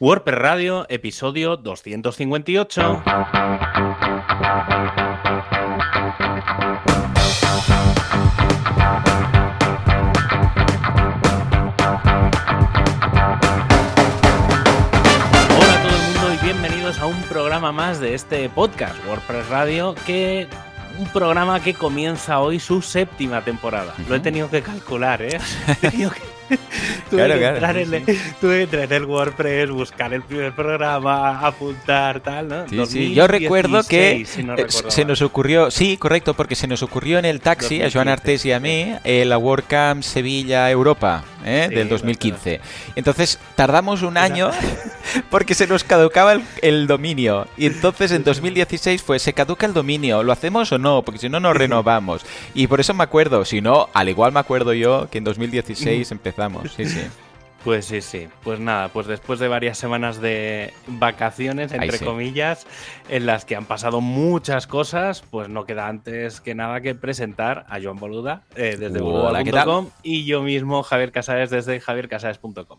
WordPress Radio, episodio 258. Hola a todo el mundo y bienvenidos a un programa más de este podcast, WordPress Radio, que un programa que comienza hoy su séptima temporada. Lo he tenido que calcular, ¿eh? He tenido que tuve, Claro, que claro, entrar en el, tuve que entrar en el WordPress, buscar el primer programa, apuntar, tal, ¿no? Sí, sí. Yo recuerdo que 2016, si no eh, se mal. nos ocurrió, sí, correcto, porque se nos ocurrió en el taxi, a Joan 2015, Artés y a mí, eh, la WordCamp Sevilla-Europa ¿eh? Sí, del 2015. Entonces tardamos un año porque se nos caducaba el, el dominio. Y entonces en 2016 fue, ¿se caduca el dominio? ¿Lo hacemos o no? Porque si no, nos renovamos. Y por eso me acuerdo, si no, al igual me acuerdo yo que en 2016 empezamos. Sí, sí. Pues sí, sí. Pues nada, pues después de varias semanas de vacaciones, entre sí. comillas, en las que han pasado muchas cosas, pues no queda antes que nada que presentar a Joan Boluda eh, desde boluda.com y yo mismo, Javier Casares, desde javiercasares.com.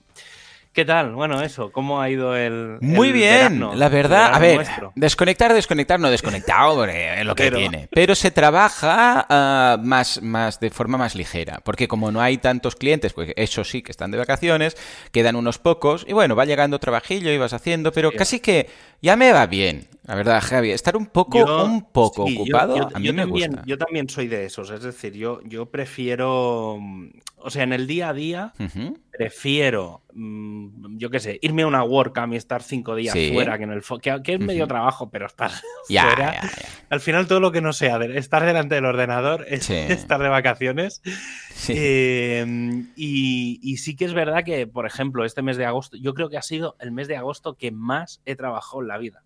¿Qué tal? Bueno, eso, ¿cómo ha ido el. Muy el bien, verano? la verdad. A ver, nuestro? desconectar, desconectar, no desconectado, es lo que Pero- tiene. Pero se trabaja ah, más, más de forma más ligera, porque como no hay tantos clientes, pues eso sí que están de vacaciones, quedan unos pocos, y bueno, va llegando trabajillo y vas haciendo, pero Sí. casi que ya me va bien, la verdad, Javi. Estar un poco, Yo- un poco sí, ocupado, yo, a mí yo me también, gusta. Yo también soy de esos, es decir, yo, yo prefiero. O sea, en el día a día. Prefiero, mm, yo qué sé, irme a una WordCamp y estar cinco días Sí. fuera, que, en el que, que es medio trabajo, pero estar fuera. Al final todo lo que no sea de estar delante del ordenador es Sí. estar de vacaciones. Sí. Eh, y, y sí que es verdad que, por ejemplo, este mes de agosto, yo creo que ha sido el mes de agosto que más he trabajado en la vida.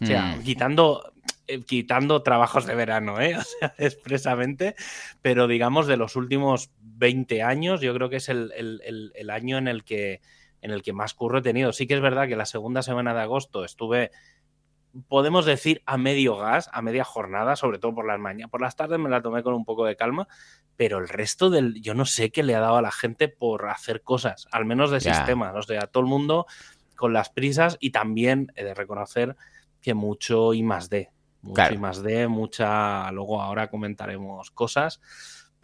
O sea, Mm. quitando, eh, quitando trabajos de verano, ¿eh? O sea, expresamente, pero digamos de los últimos 20 años, yo creo que es el, el- el- el año en el, que, en el que más curro he tenido. Sí que es verdad que la segunda semana de agosto estuve, podemos decir, a medio gas, a media jornada, sobre todo por las mañanas. Por las tardes me la tomé con un poco de calma, pero el resto del, yo no sé qué le ha dado a la gente por hacer cosas, al menos de Ya. sistemas. O sea, todo el mundo con las prisas y también he de reconocer que mucho I más D. Mucho Claro. I más D, mucha. Luego ahora comentaremos cosas.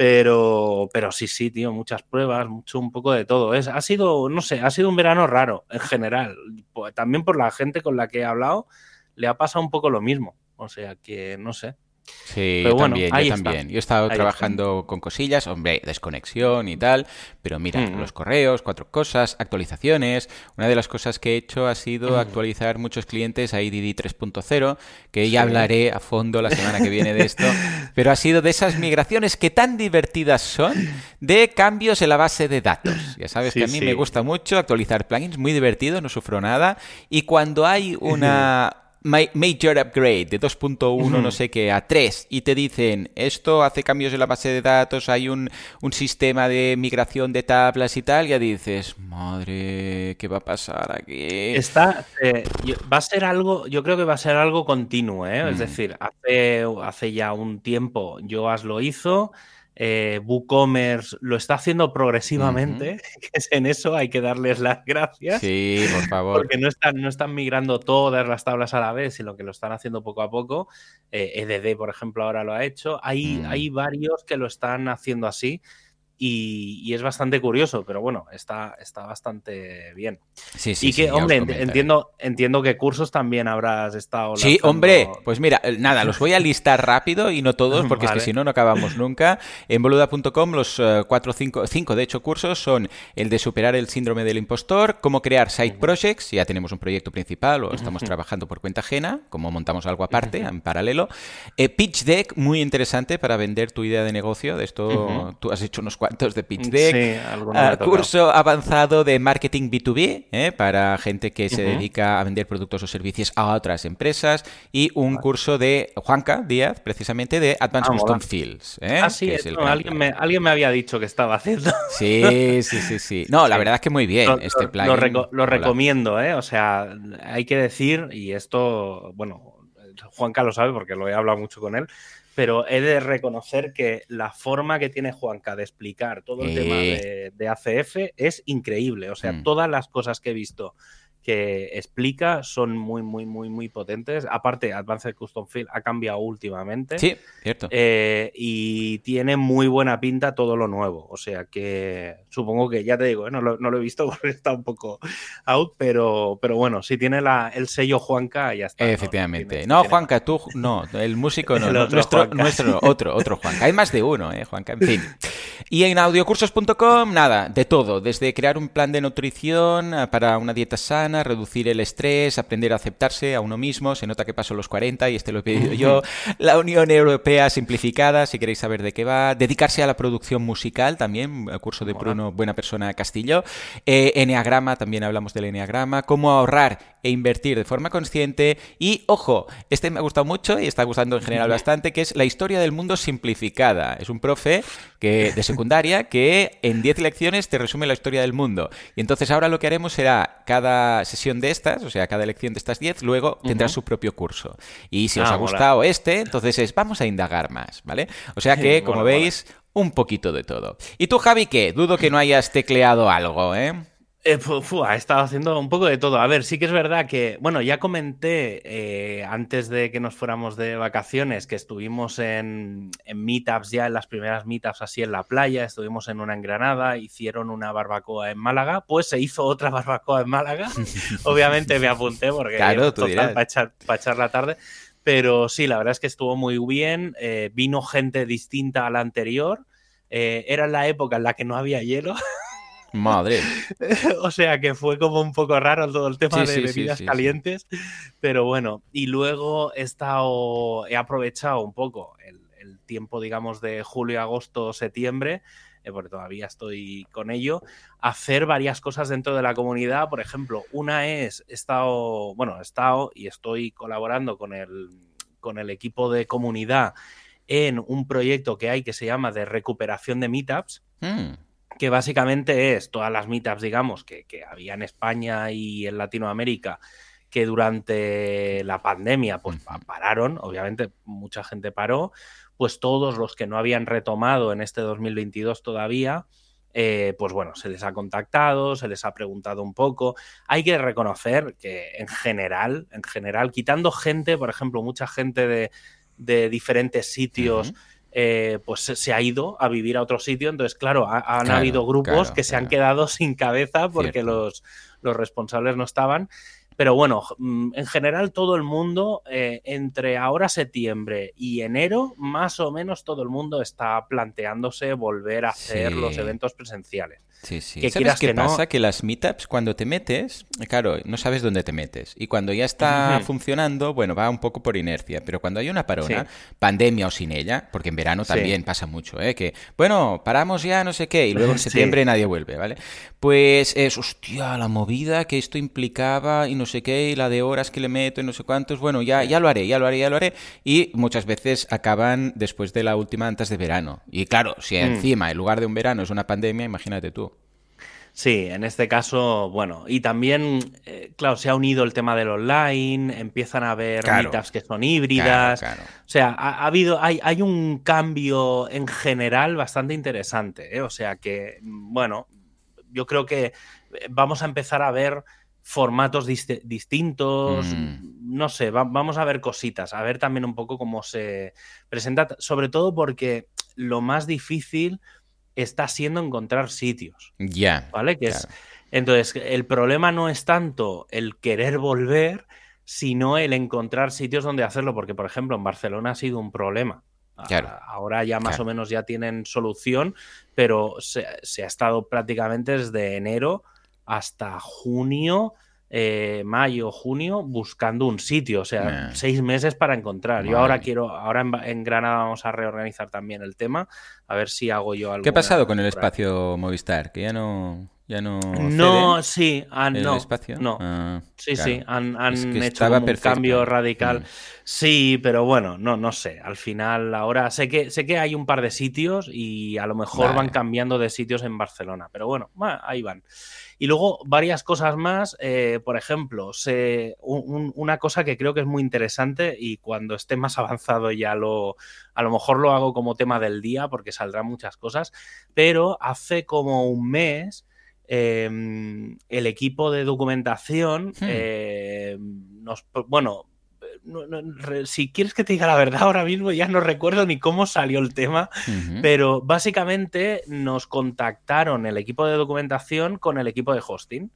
Pero, pero sí, sí, tío, muchas pruebas, mucho, un poco de todo. Es, ha sido, no sé, ha sido un verano raro en general. Po- También por la gente con la que he hablado, le ha pasado un poco lo mismo. O sea que, no sé. Sí, Pero yo bueno, también, yo está. también. Yo he estado Ahí trabajando con cosillas, hombre, desconexión y tal, pero mira, Mm. los correos, cuatro cosas, actualizaciones. Una de las cosas que he hecho ha sido Mm. actualizar muchos clientes a IDD 3.0, que ya hablaré a fondo la semana que viene de esto, pero ha sido de esas migraciones que tan divertidas son de cambios en la base de datos. Ya sabes Sí, que a mí sí. me gusta mucho actualizar plugins, muy divertido, no sufro nada, y cuando hay una major upgrade de 2.1 no sé qué a 3 y te dicen esto hace cambios en la base de datos, hay un, un sistema de migración de tablas y tal, ya dices, madre, ¿qué va a pasar aquí? Está, eh, va a ser algo, yo creo que va a ser algo continuo, ¿eh? Es Mm. decir, hace, hace ya un tiempo Yoast lo hizo, eh, WooCommerce lo está haciendo progresivamente, que es en eso hay que darles las gracias. Sí, por favor. Porque no están, no están migrando todas las tablas a la vez, sino que lo están haciendo poco a poco. Eh, EDD, por ejemplo, ahora lo ha hecho. Hay, Mm. hay varios que lo están haciendo así y, y es bastante curioso, pero bueno, está, está bastante bien. Sí, sí, y que, hombre, entiendo, entiendo que cursos también habrás estado. Sí, lanzando- hombre, pues mira, eh, nada, los voy a listar rápido y no todos, porque es que si no, no acabamos nunca. En boluda.com los eh, cuatro, cinco, cinco, de hecho, cursos son el de superar el síndrome del impostor, cómo crear side projects, ya tenemos un proyecto principal o estamos trabajando por cuenta ajena, cómo montamos algo aparte, en paralelo. Eh, pitch Deck, muy interesante para vender tu idea de negocio, de esto Ujú. tú has hecho unos cuantos de Pitch Deck. Sí, Ah, curso avanzado de marketing B2B ¿eh? para gente que se dedica a vender productos o servicios a otras empresas y un curso de Juanca Díaz, precisamente de Advanced Ah, Custom. Fields. ¿eh? Ah, sí, es no, alguien, me, alguien me había dicho que estaba haciendo. Sí, sí, sí, sí. No, la Sí. verdad es que muy bien. Lo, este plugin. lo reco- lo recomiendo, ¿eh? O sea, hay que decir, y esto, bueno, Juanca lo sabe porque lo he hablado mucho con él, pero he de reconocer que la forma que tiene Juanca de explicar todo el tema de, de ACF es increíble. O sea, Mm. todas las cosas que he visto que explica son muy, muy, muy, muy potentes. Aparte, Advanced Custom Field ha cambiado últimamente. Sí, cierto. Eh, y tiene muy buena pinta todo lo nuevo. O sea que supongo que, ya te digo, ¿eh? no, lo, he visto porque está un poco out, pero, pero bueno, si tiene la, el sello Juanca, ya está. Efectivamente. No, Juanca, tú, no, el músico no, nuestro, nuestro, otro, otro Juanca. Hay más de uno, ¿eh, Juanca? En fin. Y en audiocursos.com, nada, de todo, desde crear un plan de nutrición eh, para una dieta sana, reducir el estrés, aprender a aceptarse a uno mismo, se nota que paso los 40 y este lo he pedido yo, la Unión Europea simplificada, si queréis saber de qué va, dedicarse a la producción musical también, el curso de Bruno Buena Persona Castillo, eh, Enneagrama, también hablamos del Enneagrama, cómo ahorrar e invertir de forma consciente. Y, ojo, este me ha gustado mucho y está gustando en general bastante, que es la historia del mundo simplificada. Es un profe que, de secundaria que en 10 lecciones te resume la historia del mundo. Y entonces ahora lo que haremos será cada sesión de estas, o sea, cada lección de estas 10, luego tendrá su propio curso. Y si os ah, ha gustado este, entonces es, vamos a indagar más, ¿vale? O sea que, como veis, un poquito de todo. ¿Y tú, Javi, qué? Dudo que no hayas tecleado algo, ¿eh? Eh, he estado haciendo un poco de todo. A ver, sí que es verdad que, bueno, ya comenté eh, antes de que nos fuéramos de vacaciones que estuvimos en, meetups ya, en las primeras meetups así en la playa, estuvimos en una en Granada, hicieron una barbacoa en Málaga, pues se hizo otra barbacoa en Málaga. Obviamente me apunté porque claro, para, echar, para echar la tarde. Pero sí, la verdad es que estuvo muy bien. Eh, vino gente distinta a la anterior. era la época en la que no había hielo. Madre. o sea que fue como un poco raro todo el tema de bebidas calientes. Pero bueno, y luego he estado, he aprovechado un poco el, tiempo, digamos, de julio, agosto, septiembre, eh, porque todavía estoy con ello, hacer varias cosas dentro de la comunidad. Por ejemplo, una es, he estado, bueno, he estado y estoy colaborando con el, con el equipo de comunidad en un proyecto que hay que se llama de recuperación de meetups. Mm que básicamente es todas las meetups, digamos, que, había en España y en Latinoamérica, que durante la pandemia pues pararon, obviamente mucha gente paró, pues todos los que no habían retomado en este 2022 todavía, eh, pues bueno, se les ha contactado, se les ha preguntado un poco. Hay que reconocer que en general, en general, quitando gente, por ejemplo, mucha gente de, diferentes sitios, eh, pues se ha ido a vivir a otro sitio. Entonces, claro, han habido grupos que se han quedado sin cabeza porque los, los, responsables no estaban. Pero bueno, mm, en general todo el mundo, eh, entre ahora septiembre y enero, más o menos todo el mundo está planteándose volver a hacer los eventos presenciales. Sí, sí. ¿Sabes qué pasa? Que las meetups, cuando te metes, claro, no sabes dónde te metes. Y cuando ya está funcionando, bueno, va un poco por inercia. Pero cuando hay una parona, pandemia o sin ella, porque en verano también pasa mucho, ¿eh? Que, bueno, paramos ya, no sé qué, y luego en septiembre nadie vuelve, ¿vale? Pues es, hostia, la movida que esto implicaba y no sé qué, y la de horas que le meto y no sé cuántos. Bueno, ya, ya lo haré, ya lo haré, ya lo haré. Y muchas veces acaban después de la última antes de verano. Y claro, si mm. encima, en lugar de un verano, es una pandemia, imagínate tú. Sí, en este caso, bueno, y también, eh, claro, se ha unido el tema del online, empiezan a haber meetups que son híbridas. O sea, ha, habido, hay, hay, un cambio en general bastante interesante. ¿eh? O sea que, bueno, yo creo que eh, vamos a empezar a ver formatos distintos, mm. no sé, vamos a ver cositas, a ver también un poco cómo se presenta, sobre todo porque lo más difícil está siendo encontrar sitios. Ya. ¿Vale? Que es, entonces, el problema no es tanto el querer volver, sino el encontrar sitios donde hacerlo, porque, por ejemplo, en Barcelona ha sido un problema. Claro. Ahora ya más o menos ya tienen solución, pero se, se, ha estado prácticamente desde enero hasta junio eh, mayo, junio, buscando un sitio, o sea, seis meses para encontrar. Yo ahora quiero, ahora en, Granada vamos a reorganizar también el tema, a ver si hago yo algo. ¿Qué ha pasado con el espacio Movistar? Que ya no... Ya no, no sí, han, el no, espacio? no. Ah, sí, sí, han, hecho un cambio radical. Mm. Sí, pero bueno, no, no sé. Al final, ahora sé que sé que hay un par de sitios y a lo mejor van cambiando de sitios en Barcelona, pero bueno, ahí van. Y luego varias cosas más, eh, por ejemplo, una cosa que creo que es muy interesante y cuando esté más avanzado ya lo, a lo mejor lo hago como tema del día porque saldrán muchas cosas, pero hace como un mes em, el equipo de documentación Hmm. eh, nos, bueno, no- no, re- si quieres que te diga la verdad ahora mismo ya no recuerdo ni cómo salió el tema, pero básicamente nos contactaron el equipo de documentación con el equipo de hosting.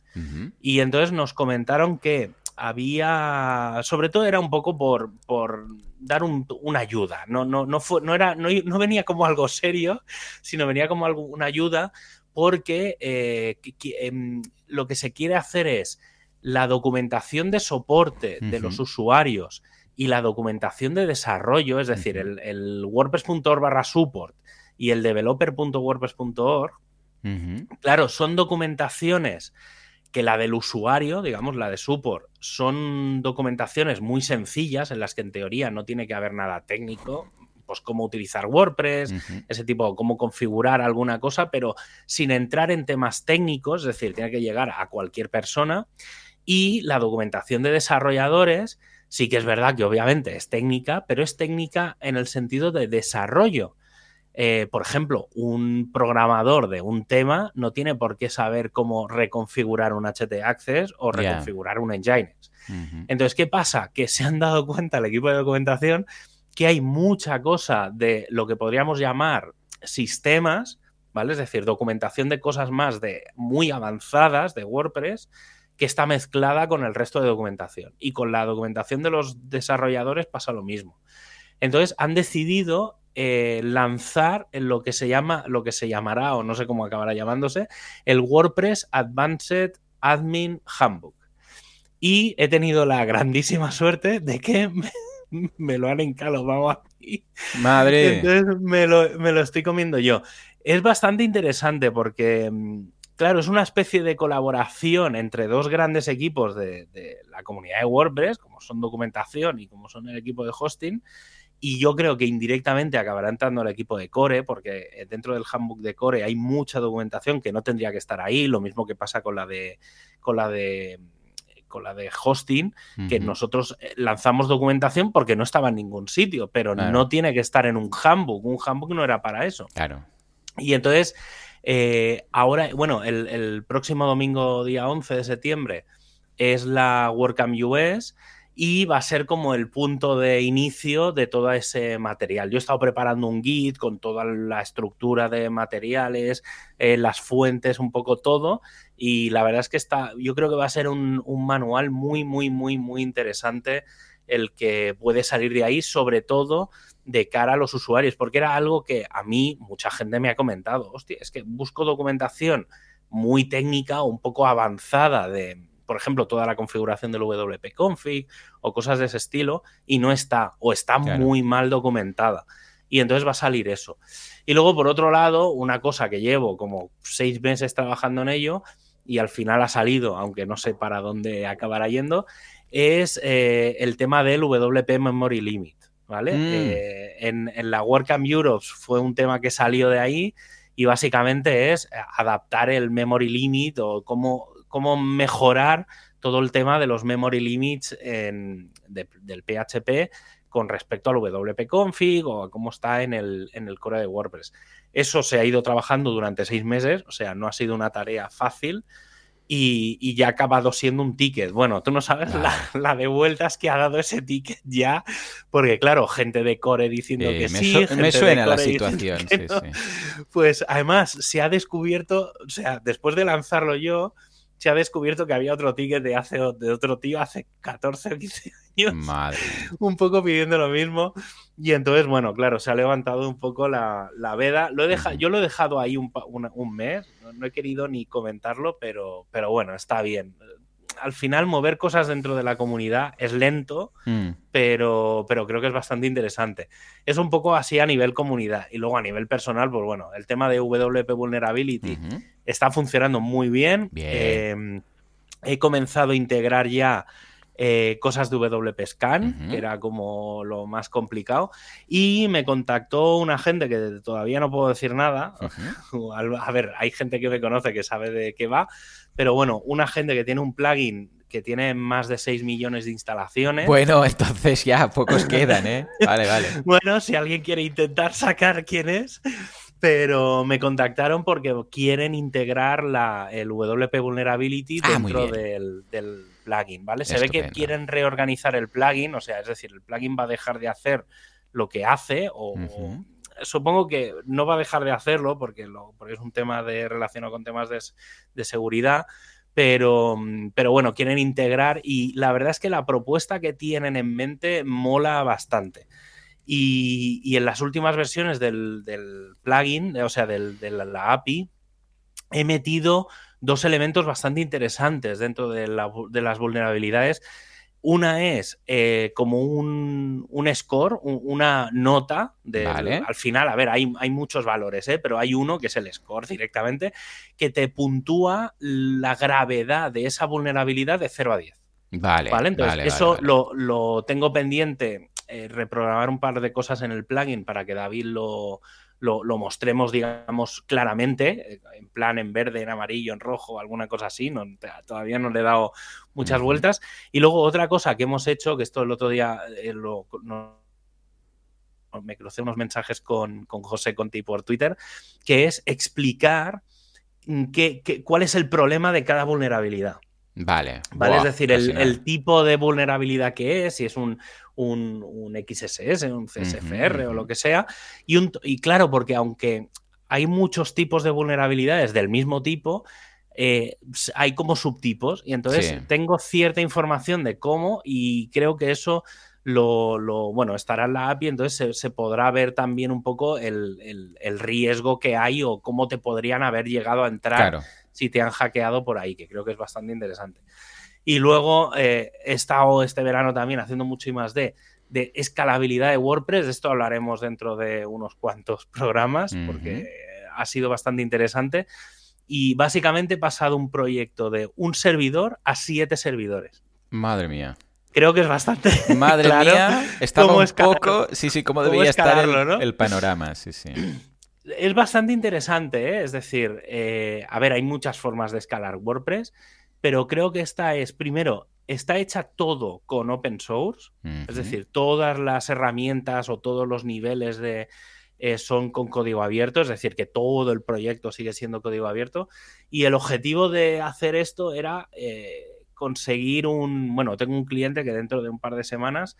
Y entonces nos comentaron que había, sobre todo era un poco por, por dar un- una ayuda, no, no, no, fue, no, era, no, no venía como algo serio, sino venía como algo, una ayuda porque eh, que- que, em, lo que se quiere hacer es la documentación de soporte de los usuarios y la documentación de desarrollo, es decir, el, el wordpress.org barra support y el developer.wordpress.org. Claro, son documentaciones que la del usuario, digamos, la de support, son documentaciones muy sencillas en las que en teoría no tiene que haber nada técnico, pues cómo utilizar WordPress, ese tipo, cómo configurar alguna cosa, pero sin entrar en temas técnicos, es decir, tiene que llegar a cualquier persona. Y la documentación de desarrolladores, sí que es verdad que obviamente es técnica, pero es técnica en el sentido de desarrollo. Eh, por ejemplo, un programador de un tema no tiene por qué saber cómo reconfigurar un HT Access o reconfigurar un. Ujú. Entonces, ¿qué pasa? Que se han dado cuenta el equipo de documentación que hay mucha cosa de lo que podríamos llamar sistemas, ¿vale? Es decir, documentación de cosas más de muy avanzadas de WordPress que está mezclada con el resto de documentación. Y con la documentación de los desarrolladores pasa lo mismo. Entonces han decidido eh, lanzar en lo que se llama, lo que se llamará, o no sé cómo acabará llamándose, el WordPress Advanced Admin Handbook. Y he tenido la grandísima suerte de que me, me lo han encalomado a mí. Madre. Entonces me lo, me lo estoy comiendo yo. Es bastante interesante porque, mm, claro, es una especie de colaboración entre dos grandes equipos de, de la comunidad de WordPress, como son documentación y como son el equipo de hosting. Y yo creo que indirectamente acabará entrando el equipo de Core, porque eh, dentro del handbook de Core hay mucha documentación que no tendría que estar ahí. Lo mismo que pasa con la de, con la de, con la de hosting, que nosotros eh, lanzamos documentación porque no estaba en ningún sitio, pero Claro. no tiene que estar en un handbook. Un handbook no era para eso. Claro. Y entonces, eh, ahora, bueno, el, próximo domingo, día 11 de septiembre, es la WordCamp US y va a ser como el punto de inicio de todo ese material. Yo he estado preparando un guide con toda la estructura de materiales, eh, las fuentes, un poco todo. Y la verdad es que está, yo creo que va a ser un manual muy, muy, muy, muy interesante el que puede salir de ahí, sobre todo de cara a los usuarios, porque era algo que a mí mucha gente me ha comentado, hostia, es que busco documentación muy técnica o un poco avanzada de, por ejemplo, toda la configuración del WP config o cosas de ese estilo y no está o está Claro. muy mal documentada. Y entonces va a salir eso. Y luego, por otro lado, una cosa que llevo como seis meses trabajando en ello y al final ha salido, aunque no sé para dónde acabará yendo, es eh, el tema del WP Memory Limit. ¿Vale? Mm. Eh, en, en la WordCamp Europe fue un tema que salió de ahí y básicamente es eh, adaptar el memory limit o cómo, cómo mejorar todo el tema de los memory limits en- de- del PHP con respecto al WP config o a cómo está en el, en el core de WordPress. Eso se ha ido trabajando durante seis meses, o sea, no ha sido una tarea fácil y, y ya ha acabado siendo un ticket. Bueno, tú no sabes la, la de vueltas que ha dado ese ticket ya, porque claro, gente de core diciendo Eh, que me, sí. su- gente me de suena la core diciendo situación, que sí, no. sí. Pues además se ha descubierto, o sea, después de lanzarlo yo, se ha descubierto que había otro ticket de, hace, de otro tío hace 14 o 15 años, Madre. un poco pidiendo lo mismo. Y entonces, bueno, claro, se ha levantado un poco la, la veda. Lo he deja- Ujú. Yo lo he dejado ahí un, una- un mes, no, no he querido ni comentarlo, pero, pero bueno, está bien. Al final, mover cosas dentro de la comunidad es lento, Mm. pero, pero creo que es bastante interesante. Es un poco así a nivel comunidad. Y luego a nivel personal, pues bueno, el tema de WP Vulnerability está funcionando muy bien. Bien. Eh, he comenzado a integrar ya eh, cosas de WP Scan, que era como lo más complicado. Y me contactó una gente que todavía no puedo decir nada. A ver, hay gente que me conoce que sabe de qué va, pero bueno, una gente que tiene un plugin que tiene más de 6 millones de instalaciones. Bueno, entonces ya pocos quedan, ¿eh? Vale, vale. Bueno, si alguien quiere intentar sacar quién es, pero me contactaron porque quieren integrar la, el WP Vulnerability Ah, dentro del, del plugin, ¿vale? Se ve que quieren reorganizar el plugin, o sea, es decir, el plugin va a dejar de hacer lo que hace o- supongo que no va a dejar de hacerlo porque, es un tema de relacionado con temas de, seguridad, pero, bueno, quieren integrar y la verdad es que la propuesta que tienen en mente mola bastante. Y, en las últimas versiones del, plugin, o sea, de la, API, he metido dos elementos bastante interesantes dentro de las vulnerabilidades. Una es eh, como un, un score, un- una nota. del- Vale. Al final, a ver, hay, hay muchos valores, ¿eh? pero hay uno que es el score directamente, que te puntúa la gravedad de esa vulnerabilidad de 0 a 10. Vale, ¿Vale? Entonces, vale, eso. Lo, lo tengo pendiente, eh, reprogramar un par de cosas en el plugin para que David lo, lo, lo mostremos, digamos, claramente, eh, en plan en verde, en amarillo, en rojo, alguna cosa así. No, todavía no le he dado muchas vueltas. Y luego otra cosa que hemos hecho, que esto el otro día eh, lo, no- me crucé unos mensajes con, con José Conti por Twitter, que es explicar mm, qué- qué- cuál es el problema de cada vulnerabilidad. Vale. ¿Vale? Es decir, el, tipo de vulnerabilidad que es, si es un, un, un XSS, un CSFR o lo que sea. Y, un, y claro, porque aunque hay muchos tipos de vulnerabilidades del mismo tipo, eh, hay como subtipos. Y entonces Sí. tengo cierta información de cómo y creo que eso lo, lo- bueno, estará en la API, entonces se, se podrá ver también un poco el, el- el riesgo que hay o cómo te podrían haber llegado a entrar Claro. Si te han hackeado por ahí, que creo que es bastante interesante. Y luego eh, he estado este verano también haciendo mucho y más de, de escalabilidad de WordPress. De esto hablaremos dentro de unos cuantos programas, porque ha sido bastante interesante. Y básicamente he pasado un proyecto de un servidor a siete servidores. Madre mía. Creo que es bastante. Madre claro mía, estaba un poco. Sí, sí, cómo debería estar el, ¿no? el panorama, sí, sí. es bastante interesante, ¿eh? es decir, eh, a ver, hay muchas formas de escalar WordPress, pero creo que esta es, primero, está hecha todo con open source, es decir, todas las herramientas o todos los niveles de eh, son con código abierto, es decir, que todo el proyecto sigue siendo código abierto. Y el objetivo de hacer esto era eh, conseguir un, bueno, tengo un cliente que dentro de un par de semanas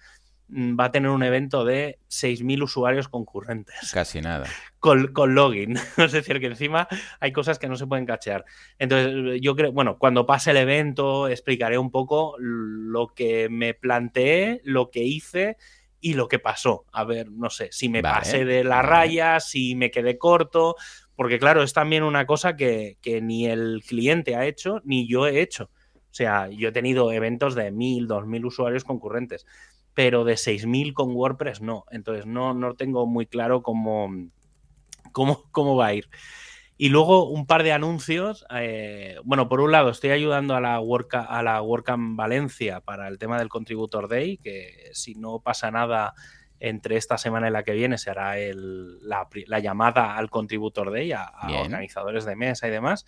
va a tener un evento de 6.000 usuarios concurrentes Casi nada. con, con login. es decir, que encima hay cosas que no se pueden cachear. Entonces, yo creo, bueno, cuando pase el evento explicaré un poco lo que me planteé, lo que hice y lo que pasó. A ver, no sé, si me Vale, pasé de la vale. raya, si me quedé corto, porque claro, es también una cosa que, que ni el cliente ha hecho, ni yo he hecho. O sea, yo he tenido eventos de 1.000, 2.000 usuarios concurrentes, pero de 6.000 con WordPress no. Entonces, no, no tengo muy claro cómo, cómo, cómo va a ir. Y luego un par de anuncios. eh, bueno, por un lado, estoy ayudando a la, Work, a la WordCamp Valencia para el tema del Contributor Day, que si no pasa nada entre esta semana y la que viene, se hará el- la, llamada al Contributor Day a, organizadores de mesa y demás.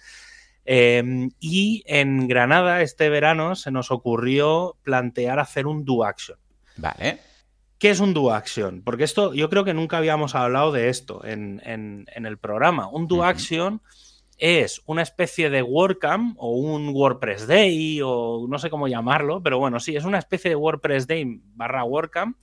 Eh, y en Granada, este verano, se nos ocurrió plantear hacer un do action. Vale. ¿Qué es un do action? Porque esto, yo creo que nunca habíamos hablado de esto en, en- en el programa. Un do action es una especie de WordCamp o un WordPress Day o no sé cómo llamarlo, pero bueno, sí, es una especie de WordPress Day barra WordCamp,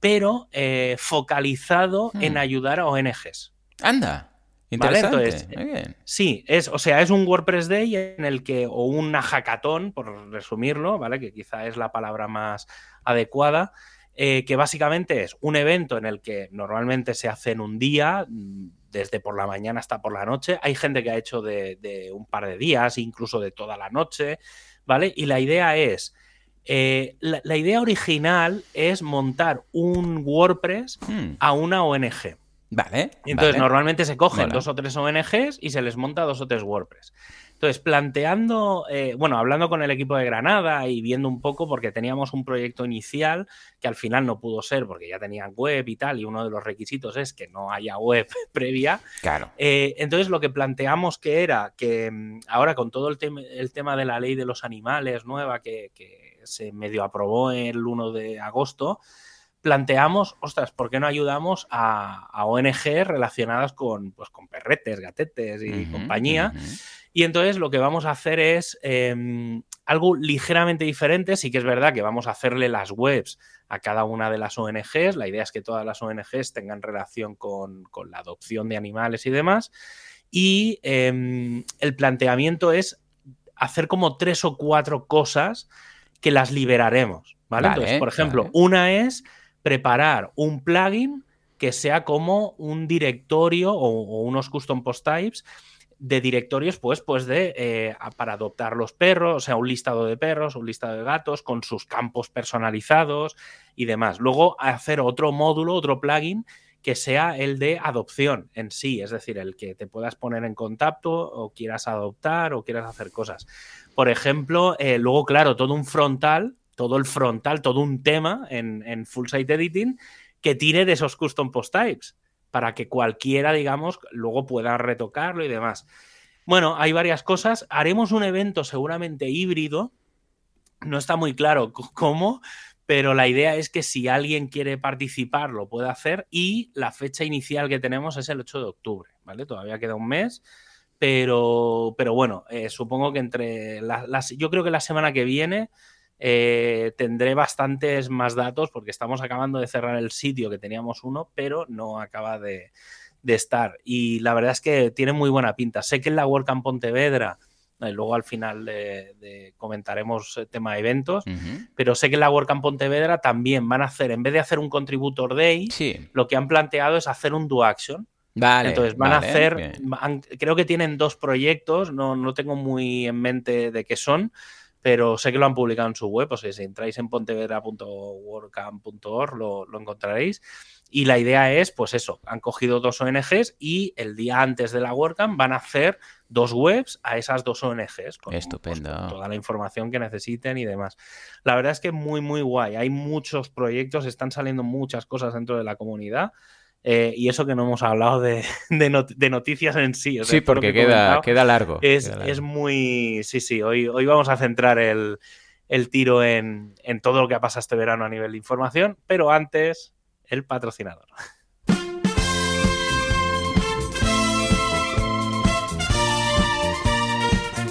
pero eh, focalizado Hmm. en ayudar a ONGs. Anda. Interesante. entonces, Muy bien. Sí, es, o sea, es un WordPress Day en el que, o una hackathon, por resumirlo, ¿vale? Que quizá es la palabra más adecuada, eh, que básicamente es un evento en el que normalmente se hace en un día, mm, desde por la mañana hasta por la noche. Hay gente que ha hecho de, de un par de días, incluso de toda la noche, ¿vale? Y la idea es. eh, la, la idea original es montar un WordPress Hmm. a una ONG. Vale. Entonces, vale. normalmente se cogen Mola. dos o tres ONGs y se les monta dos o tres WordPress. Entonces, planteando, eh, bueno, hablando con el equipo de Granada y viendo un poco, porque teníamos un proyecto inicial que al final no pudo ser porque ya tenían web y tal, y uno de los requisitos es que no haya web previa. Claro. Eh, entonces, lo que planteamos que era que mm, ahora con todo el, tem- el tema de la ley de los animales nueva que, que se medio aprobó el 1 de agosto, planteamos, ostras, ¿por qué no ayudamos a, a ONG relacionadas con, pues, con perretes, gatetes y compañía? Y entonces lo que vamos a hacer es em, algo ligeramente diferente. Sí que es verdad que vamos a hacerle las webs a cada una de las ONGs. La idea es que todas las ONGs tengan relación con, la adopción de animales y demás. Y em, el planteamiento es hacer como tres o cuatro cosas que las liberaremos. ¿vale? Entonces, por ejemplo, una es preparar un plugin que sea como un directorio o, unos custom post types de directorios, pues, pues de eh, para adoptar los perros, o sea, un listado de perros, un listado de gatos, con sus campos personalizados y demás. Luego hacer otro módulo, otro plugin que sea el de adopción en sí, es decir, el que te puedas poner en contacto o quieras adoptar o quieras hacer cosas. Por ejemplo, eh, luego, claro, todo un frontal todo el frontal, todo un tema en, full site editing que tire de esos custom post types para que cualquiera, digamos, luego pueda retocarlo y demás. Bueno, hay varias cosas. Haremos un evento seguramente híbrido. No está muy claro cómo, pero la idea es que si alguien quiere participar lo puede hacer y la fecha inicial que tenemos es el 8 de octubre, ¿vale? Todavía queda un mes, pero, pero bueno, eh, supongo que entre las... Yo creo que la semana que viene eh, tendré bastantes más datos porque estamos acabando de cerrar el sitio que teníamos uno, pero no acaba de, estar. Y la verdad es que tiene muy buena pinta. Sé que en la WordCamp Pontevedra, eh, luego al final de, comentaremos el tema de eventos, pero sé que en la WordCamp Pontevedra también van a hacer, en vez de hacer un Contributor Day, lo que han planteado es hacer un Do Action. Vale, Entonces van a hacer, creo que tienen dos proyectos, no, no tengo muy en mente de qué son, pero sé que lo han publicado en su web, o sea, si entráis en pontevedra.wordcamp.org lo, lo encontraréis. Y la idea es, pues eso, han cogido dos ONGs y el día antes de la WordCamp van a hacer dos webs a esas dos ONGs. Con, pues, Estupendo. toda la información que necesiten y demás. La verdad es que muy, muy guay. Hay muchos proyectos, están saliendo muchas cosas dentro de la comunidad. Eh, y eso que no hemos hablado de, noticias en sí. sí, porque queda, queda, largo, es, muy. Sí, sí, hoy, hoy vamos a centrar el, tiro en, en todo lo que ha pasado este verano a nivel de información, pero antes, el patrocinador.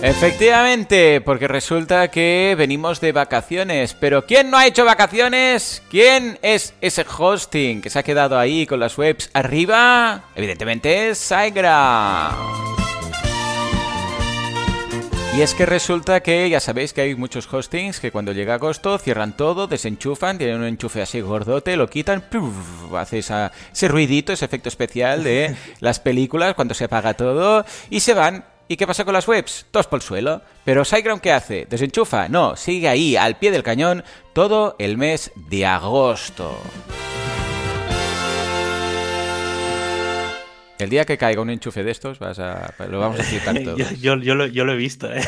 Efectivamente, porque resulta que venimos de vacaciones. Pero ¿quién no ha hecho vacaciones? ¿Quién es ese hosting que se ha quedado ahí con las webs arriba? Evidentemente es Saigra. Y es que resulta que ya sabéis que hay muchos hostings que cuando llega agosto cierran todo, desenchufan, tienen un enchufe así gordote, lo quitan, hace ese ruidito, ese efecto especial de las películas cuando se apaga todo y se van ¿Y qué pasa con las webs? Todos por el suelo. Pero SiteGround ¿qué hace? ¿Desenchufa? No, sigue ahí, al pie del cañón, todo el mes de agosto. El día que caiga un enchufe de estos, vas a, lo vamos a quitar todo. yo, lo, he visto, ¿eh?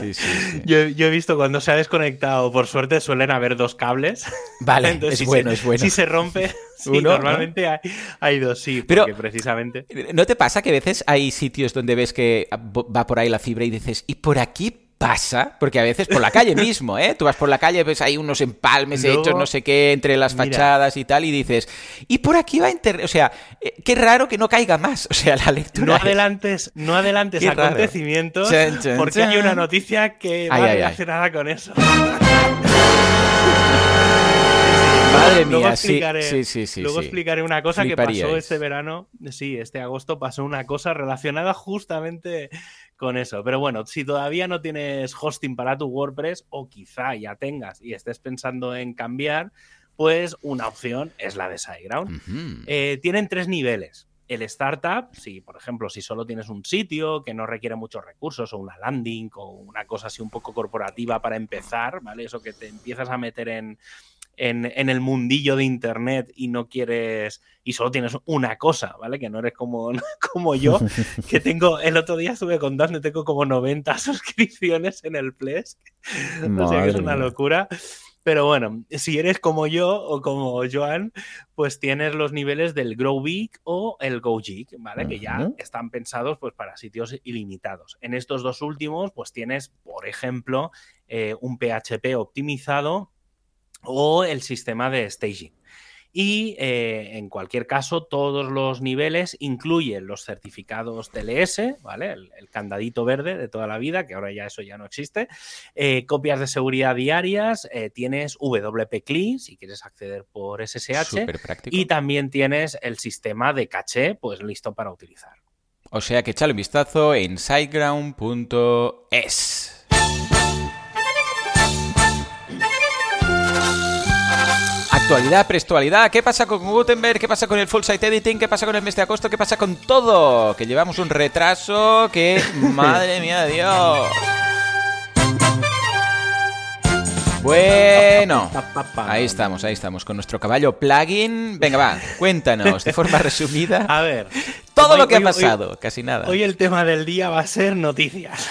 Sí, sí, Yo, he visto cuando se ha desconectado, por suerte suelen haber dos cables. Vale, es bueno, es bueno. Si se rompe, normalmente hay, dos, sí, Pero, precisamente... ¿No te pasa que a veces hay sitios donde ves que va por ahí la fibra y dices, ¿y por aquí pasa, porque a veces por la calle mismo, ¿eh? Tú vas por la calle, ves hay unos empalmes hechos, no sé qué, entre las fachadas y tal, y dices, y por aquí va a inter... O sea, eh, qué raro que no caiga más. O sea, la lectura. No adelantes, no adelantes acontecimientos, porque hay una noticia que va relacionada con eso. Madre luego mía, explicaré, sí, sí, sí, Luego explicaré una cosa que pasó este verano. Sí, este agosto pasó una cosa relacionada justamente con eso. Pero bueno, si todavía no tienes hosting para tu WordPress o quizá ya tengas y estés pensando en cambiar, pues una opción es la de SiteGround. Eh, tienen tres niveles. El startup, si por ejemplo, si solo tienes un sitio que no requiere muchos recursos o una landing o una cosa así un poco corporativa para empezar, ¿vale? Eso que te empiezas a meter en, en, el mundillo de Internet y no quieres, y solo tienes una cosa, ¿vale? Que no eres como, como yo, que tengo, el otro día estuve contando, tengo como 90 suscripciones en el Plesk. O sea que es una locura. Pero bueno, si eres como yo o como Joan, pues tienes los niveles del Grow Big o el Go Gig, ¿vale? Que ya están pensados pues para sitios ilimitados. En estos dos últimos, pues tienes, por ejemplo, eh, un PHP optimizado o el sistema de staging. y eh, en cualquier caso todos los niveles incluyen los certificados TLS, ¿vale? El, candadito verde de toda la vida, que ahora ya eso ya no existe, eh, copias de seguridad diarias, eh, tienes WP CLI si quieres acceder por SSH y también tienes el sistema de caché pues listo para utilizar. O sea que echale un vistazo en siteground.es. Actualidad, prestualidad, ¿qué pasa con Gutenberg? ¿Qué pasa con el full site editing? ¿Qué pasa con el mes de agosto? ¿Qué pasa con todo? Que llevamos un retraso que, madre mía de Dios. Bueno, ahí estamos, ahí estamos, con nuestro caballo plugin. Venga, va, cuéntanos de forma resumida. A ver, todo lo que ha pasado, casi nada. Hoy el tema del día va a ser noticias.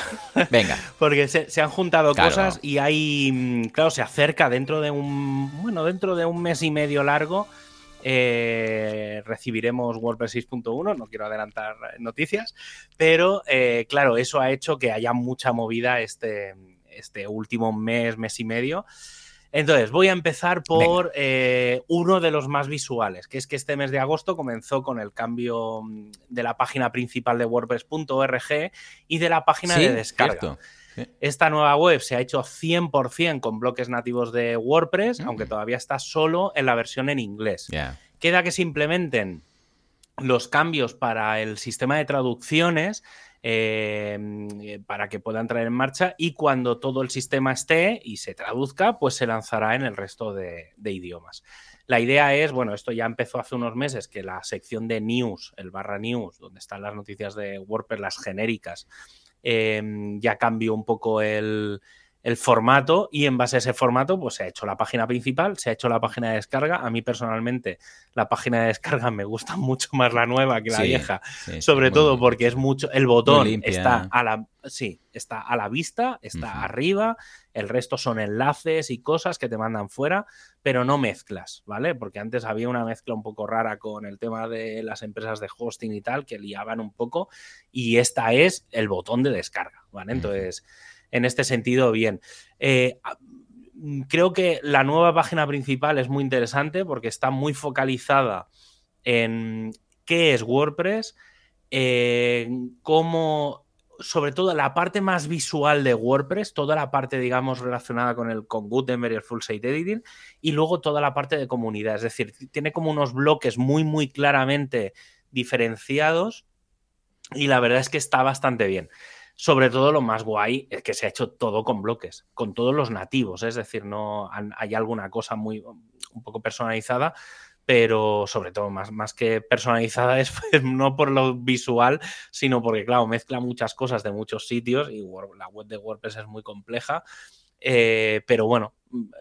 Venga. Porque se, han juntado cosas y hay, mm, claro, se acerca dentro de un, bueno, dentro de un mes y medio largo. Eh, recibiremos WordPress 6.1, no quiero adelantar noticias, pero eh, claro, eso ha hecho que haya mucha movida este, este último mes, mes y medio. Entonces, voy a empezar por eh, uno de los más visuales, que es que este mes de agosto comenzó con el cambio mm, de la página principal de WordPress.org y de la página de descarga. Esta nueva web se ha hecho 100% con bloques nativos de WordPress, aunque mm. todavía está solo en la versión en inglés. Queda que se implementen los cambios para el sistema de traducciones eh, para que pueda entrar en marcha y cuando todo el sistema esté y se traduzca, pues se lanzará en el resto de, idiomas. La idea es, bueno, esto ya empezó hace unos meses, que la sección de news, el barra news, donde están las noticias de WordPress, las genéricas, em, ya cambió un poco el, el formato y en base a ese formato pues se ha hecho la página principal, se ha hecho la página de descarga. A mí personalmente la página de descarga me gusta mucho más la nueva que la vieja, sobre todo porque es mucho el botón está a la sí, está a la vista, está arriba, el resto son enlaces y cosas que te mandan fuera, pero no mezclas, ¿vale? Porque antes había una mezcla un poco rara con el tema de las empresas de hosting y tal que liaban un poco y esta es el botón de descarga, ¿vale? Entonces en este sentido, bien. Eh, creo que la nueva página principal es muy interesante porque está muy focalizada en qué es WordPress, cómo, sobre todo la parte más visual de WordPress, toda la parte, digamos, relacionada con el con Gutenberg y el Full Site Editing, y luego toda la parte de comunidad. Es decir, tiene como unos bloques muy, muy claramente diferenciados y la verdad es que está bastante bien. Sobre todo lo más guay es que se ha hecho todo con bloques, con todos los nativos, es decir, no hay alguna cosa muy un poco personalizada, pero sobre todo más, más que personalizada es pues, no por lo visual, sino porque, claro, mezcla muchas cosas de muchos sitios y la web de WordPress es muy compleja. Eh, pero bueno,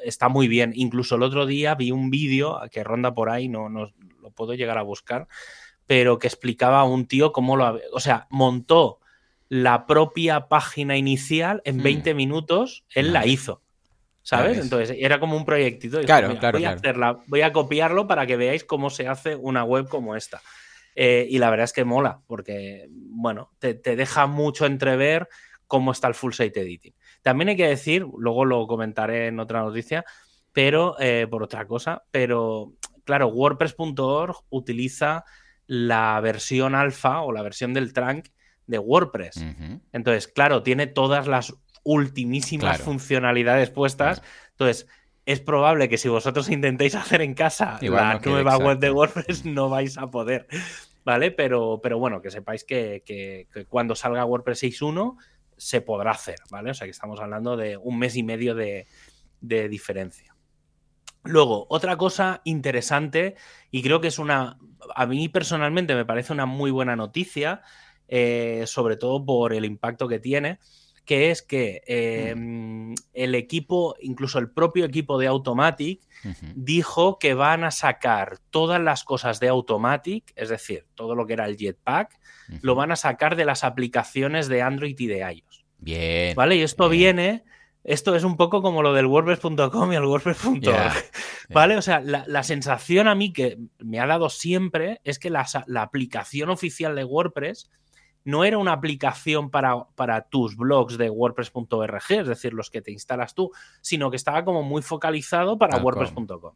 está muy bien. Incluso el otro día vi un vídeo que ronda por ahí, no, no lo puedo llegar a buscar, pero que explicaba a un tío cómo lo, o sea, montó la propia página inicial en 20 mm. minutos, él la hizo. ¿Sabes? Entonces era como un proyectito. claro, claro, voy, A hacerla, voy a copiarlo para que veáis cómo se hace una web como esta. Eh, y la verdad es que mola, porque, bueno, te, deja mucho entrever cómo está el full site editing. También hay que decir, luego lo comentaré en otra noticia, pero eh, por otra cosa, pero claro, WordPress.org utiliza la versión alfa o la versión del trunk de WordPress. Entonces, claro, tiene todas las ultimísimas funcionalidades puestas. Entonces, es probable que si vosotros intentéis hacer en casa la nueva web de WordPress, no vais a poder. ¿Vale? Pero, pero bueno, que sepáis que, cuando salga WordPress 6.1 se podrá hacer, ¿vale? O sea que estamos hablando de un mes y medio de, de diferencia. Luego, otra cosa interesante, y creo que es una, a mí personalmente me parece una muy buena noticia, eh, sobre todo por el impacto que tiene, que es que em, el equipo, incluso el propio equipo de Automatic, dijo que van a sacar todas las cosas de Automatic, es decir, todo lo que era el Jetpack, lo van a sacar de las aplicaciones de Android y de iOS. Bien. ¿Vale? Y esto viene esto es un poco como lo del WordPress.com y el WordPress.org. ¿Vale? O sea, la, sensación a mí que me ha dado siempre es que la, la aplicación oficial de WordPress no era una aplicación para, para tus blogs de WordPress.org, es decir, los que te instalas tú, sino que estaba como muy focalizado para WordPress.com.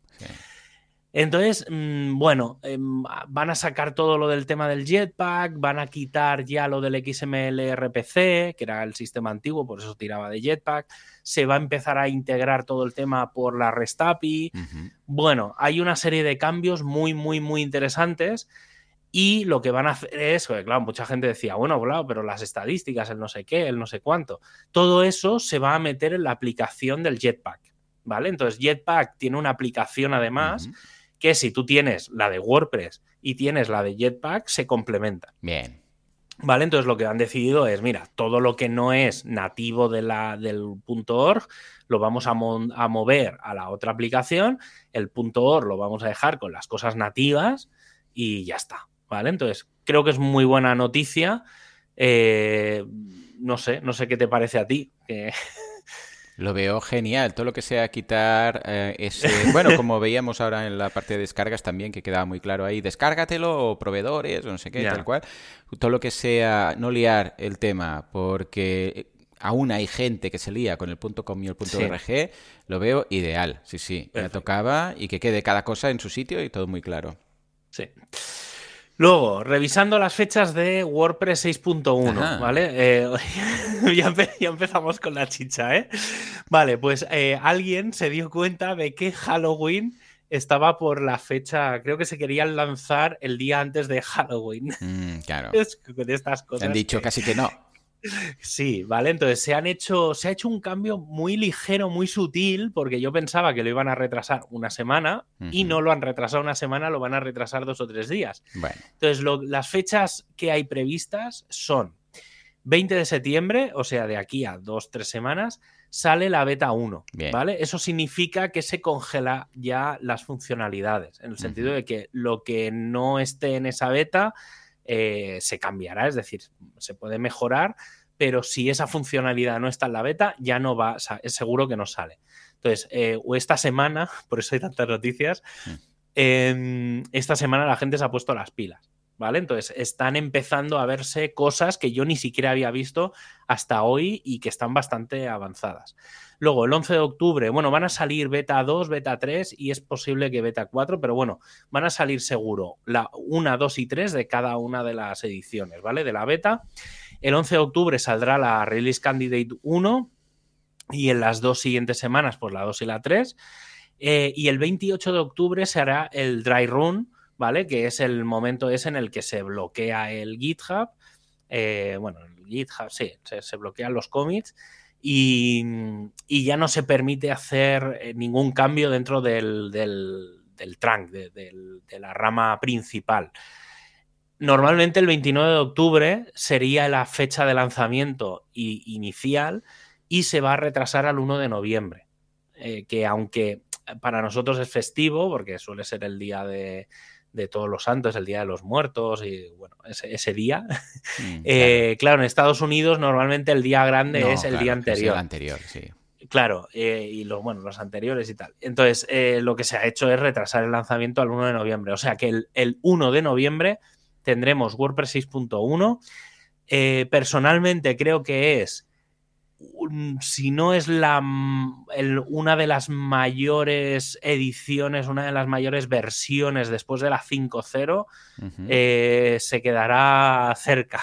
Entonces, mm, bueno, em, van a sacar todo lo del tema del jetpack, van a quitar ya lo del XML RPC, que era el sistema antiguo, por eso tiraba de jetpack. Se va a empezar a integrar todo el tema por la REST API. Bueno, hay una serie de cambios muy, muy, muy interesantes. Y lo que van a hacer es, claro, mucha gente decía, bueno, claro, pero las estadísticas, el no sé qué, el no sé cuánto. Todo eso se va a meter en la aplicación del Jetpack, ¿vale? Entonces, Jetpack tiene una aplicación además que si tú tienes la de WordPress y tienes la de Jetpack, se complementan. Bien. ¿Vale? Entonces lo que han decidido es, mira, todo lo que no es nativo de la, del .org lo vamos a, a, mover a la otra aplicación, el .org lo vamos a dejar con las cosas nativas y ya está, ¿vale? Entonces creo que es muy buena noticia. Eh, no sé, no sé qué te parece a ti. Lo veo genial, todo lo que sea quitar eh, ese... Bueno, como veíamos ahora en la parte de descargas también, que quedaba muy claro ahí, descárgatelo, o proveedores, o no sé qué, tal cual. Todo lo que sea no liar el tema, porque aún hay gente que se lía con el .com y el .org, lo veo ideal, sí, sí. Me tocaba y que quede cada cosa en su sitio y todo muy claro. Sí. Luego, revisando las fechas de WordPress 6.1, ¿vale? Eh, ya, empezamos con la chicha, ¿eh? Vale, pues eh, alguien se dio cuenta de que Halloween estaba por la fecha, creo que se querían lanzar el día antes de Halloween. Mm, claro. Es, con estas cosas. Han dicho casi que no. Sí, vale. Entonces se han hecho, se ha hecho un cambio muy ligero, muy sutil, porque yo pensaba que lo iban a retrasar una semana y no lo han retrasado una semana, lo van a retrasar dos o tres días. Entonces, las fechas que hay previstas son 20 de septiembre, o sea, de aquí a dos, tres semanas, sale la beta 1. ¿Vale? Eso significa que se congela ya las funcionalidades, en el sentido de que lo que no esté en esa beta eh, se cambiará, es decir, se puede mejorar, pero si esa funcionalidad no está en la beta, ya no va, es seguro que no sale. Entonces, eh, o esta semana, por eso hay tantas noticias, em, esta semana la gente se ha puesto las pilas. ¿Vale? Entonces están empezando a verse cosas que yo ni siquiera había visto hasta hoy y que están bastante avanzadas. Luego, el 11 de octubre, bueno, van a salir beta 2, beta 3 y es posible que beta 4, pero bueno, van a salir seguro la 1, 2 y 3 de cada una de las ediciones, ¿vale? De la beta. El 11 de octubre saldrá la Release Candidate 1 y en las dos siguientes semanas, pues la 2 y la 3. Eh, y el 28 de octubre se hará el Dry Run, ¿vale? Que es el momento ese en el que se bloquea el GitHub. Eh, bueno, el GitHub, sí, se, se bloquean los commits y, ya no se permite hacer eh, ningún cambio dentro del, trunk, de, la rama principal. Normalmente el 29 de octubre sería la fecha de lanzamiento inicial y se va a retrasar al 1 de noviembre, eh, que aunque para nosotros es festivo, porque suele ser el día de, de todos los santos, el Día de los Muertos y bueno, ese, día. Mm, eh, claro. en Estados Unidos normalmente el día grande es el día anterior. el anterior, sí. Claro, eh, y los, bueno, los anteriores y tal. Entonces, eh, lo que se ha hecho es retrasar el lanzamiento al 1 de noviembre. O sea que el, el 1 de noviembre tendremos WordPress 6.1. personalmente creo que es si no es la, una de las mayores ediciones, una de las mayores versiones después de la 5.0, eh, se quedará cerca.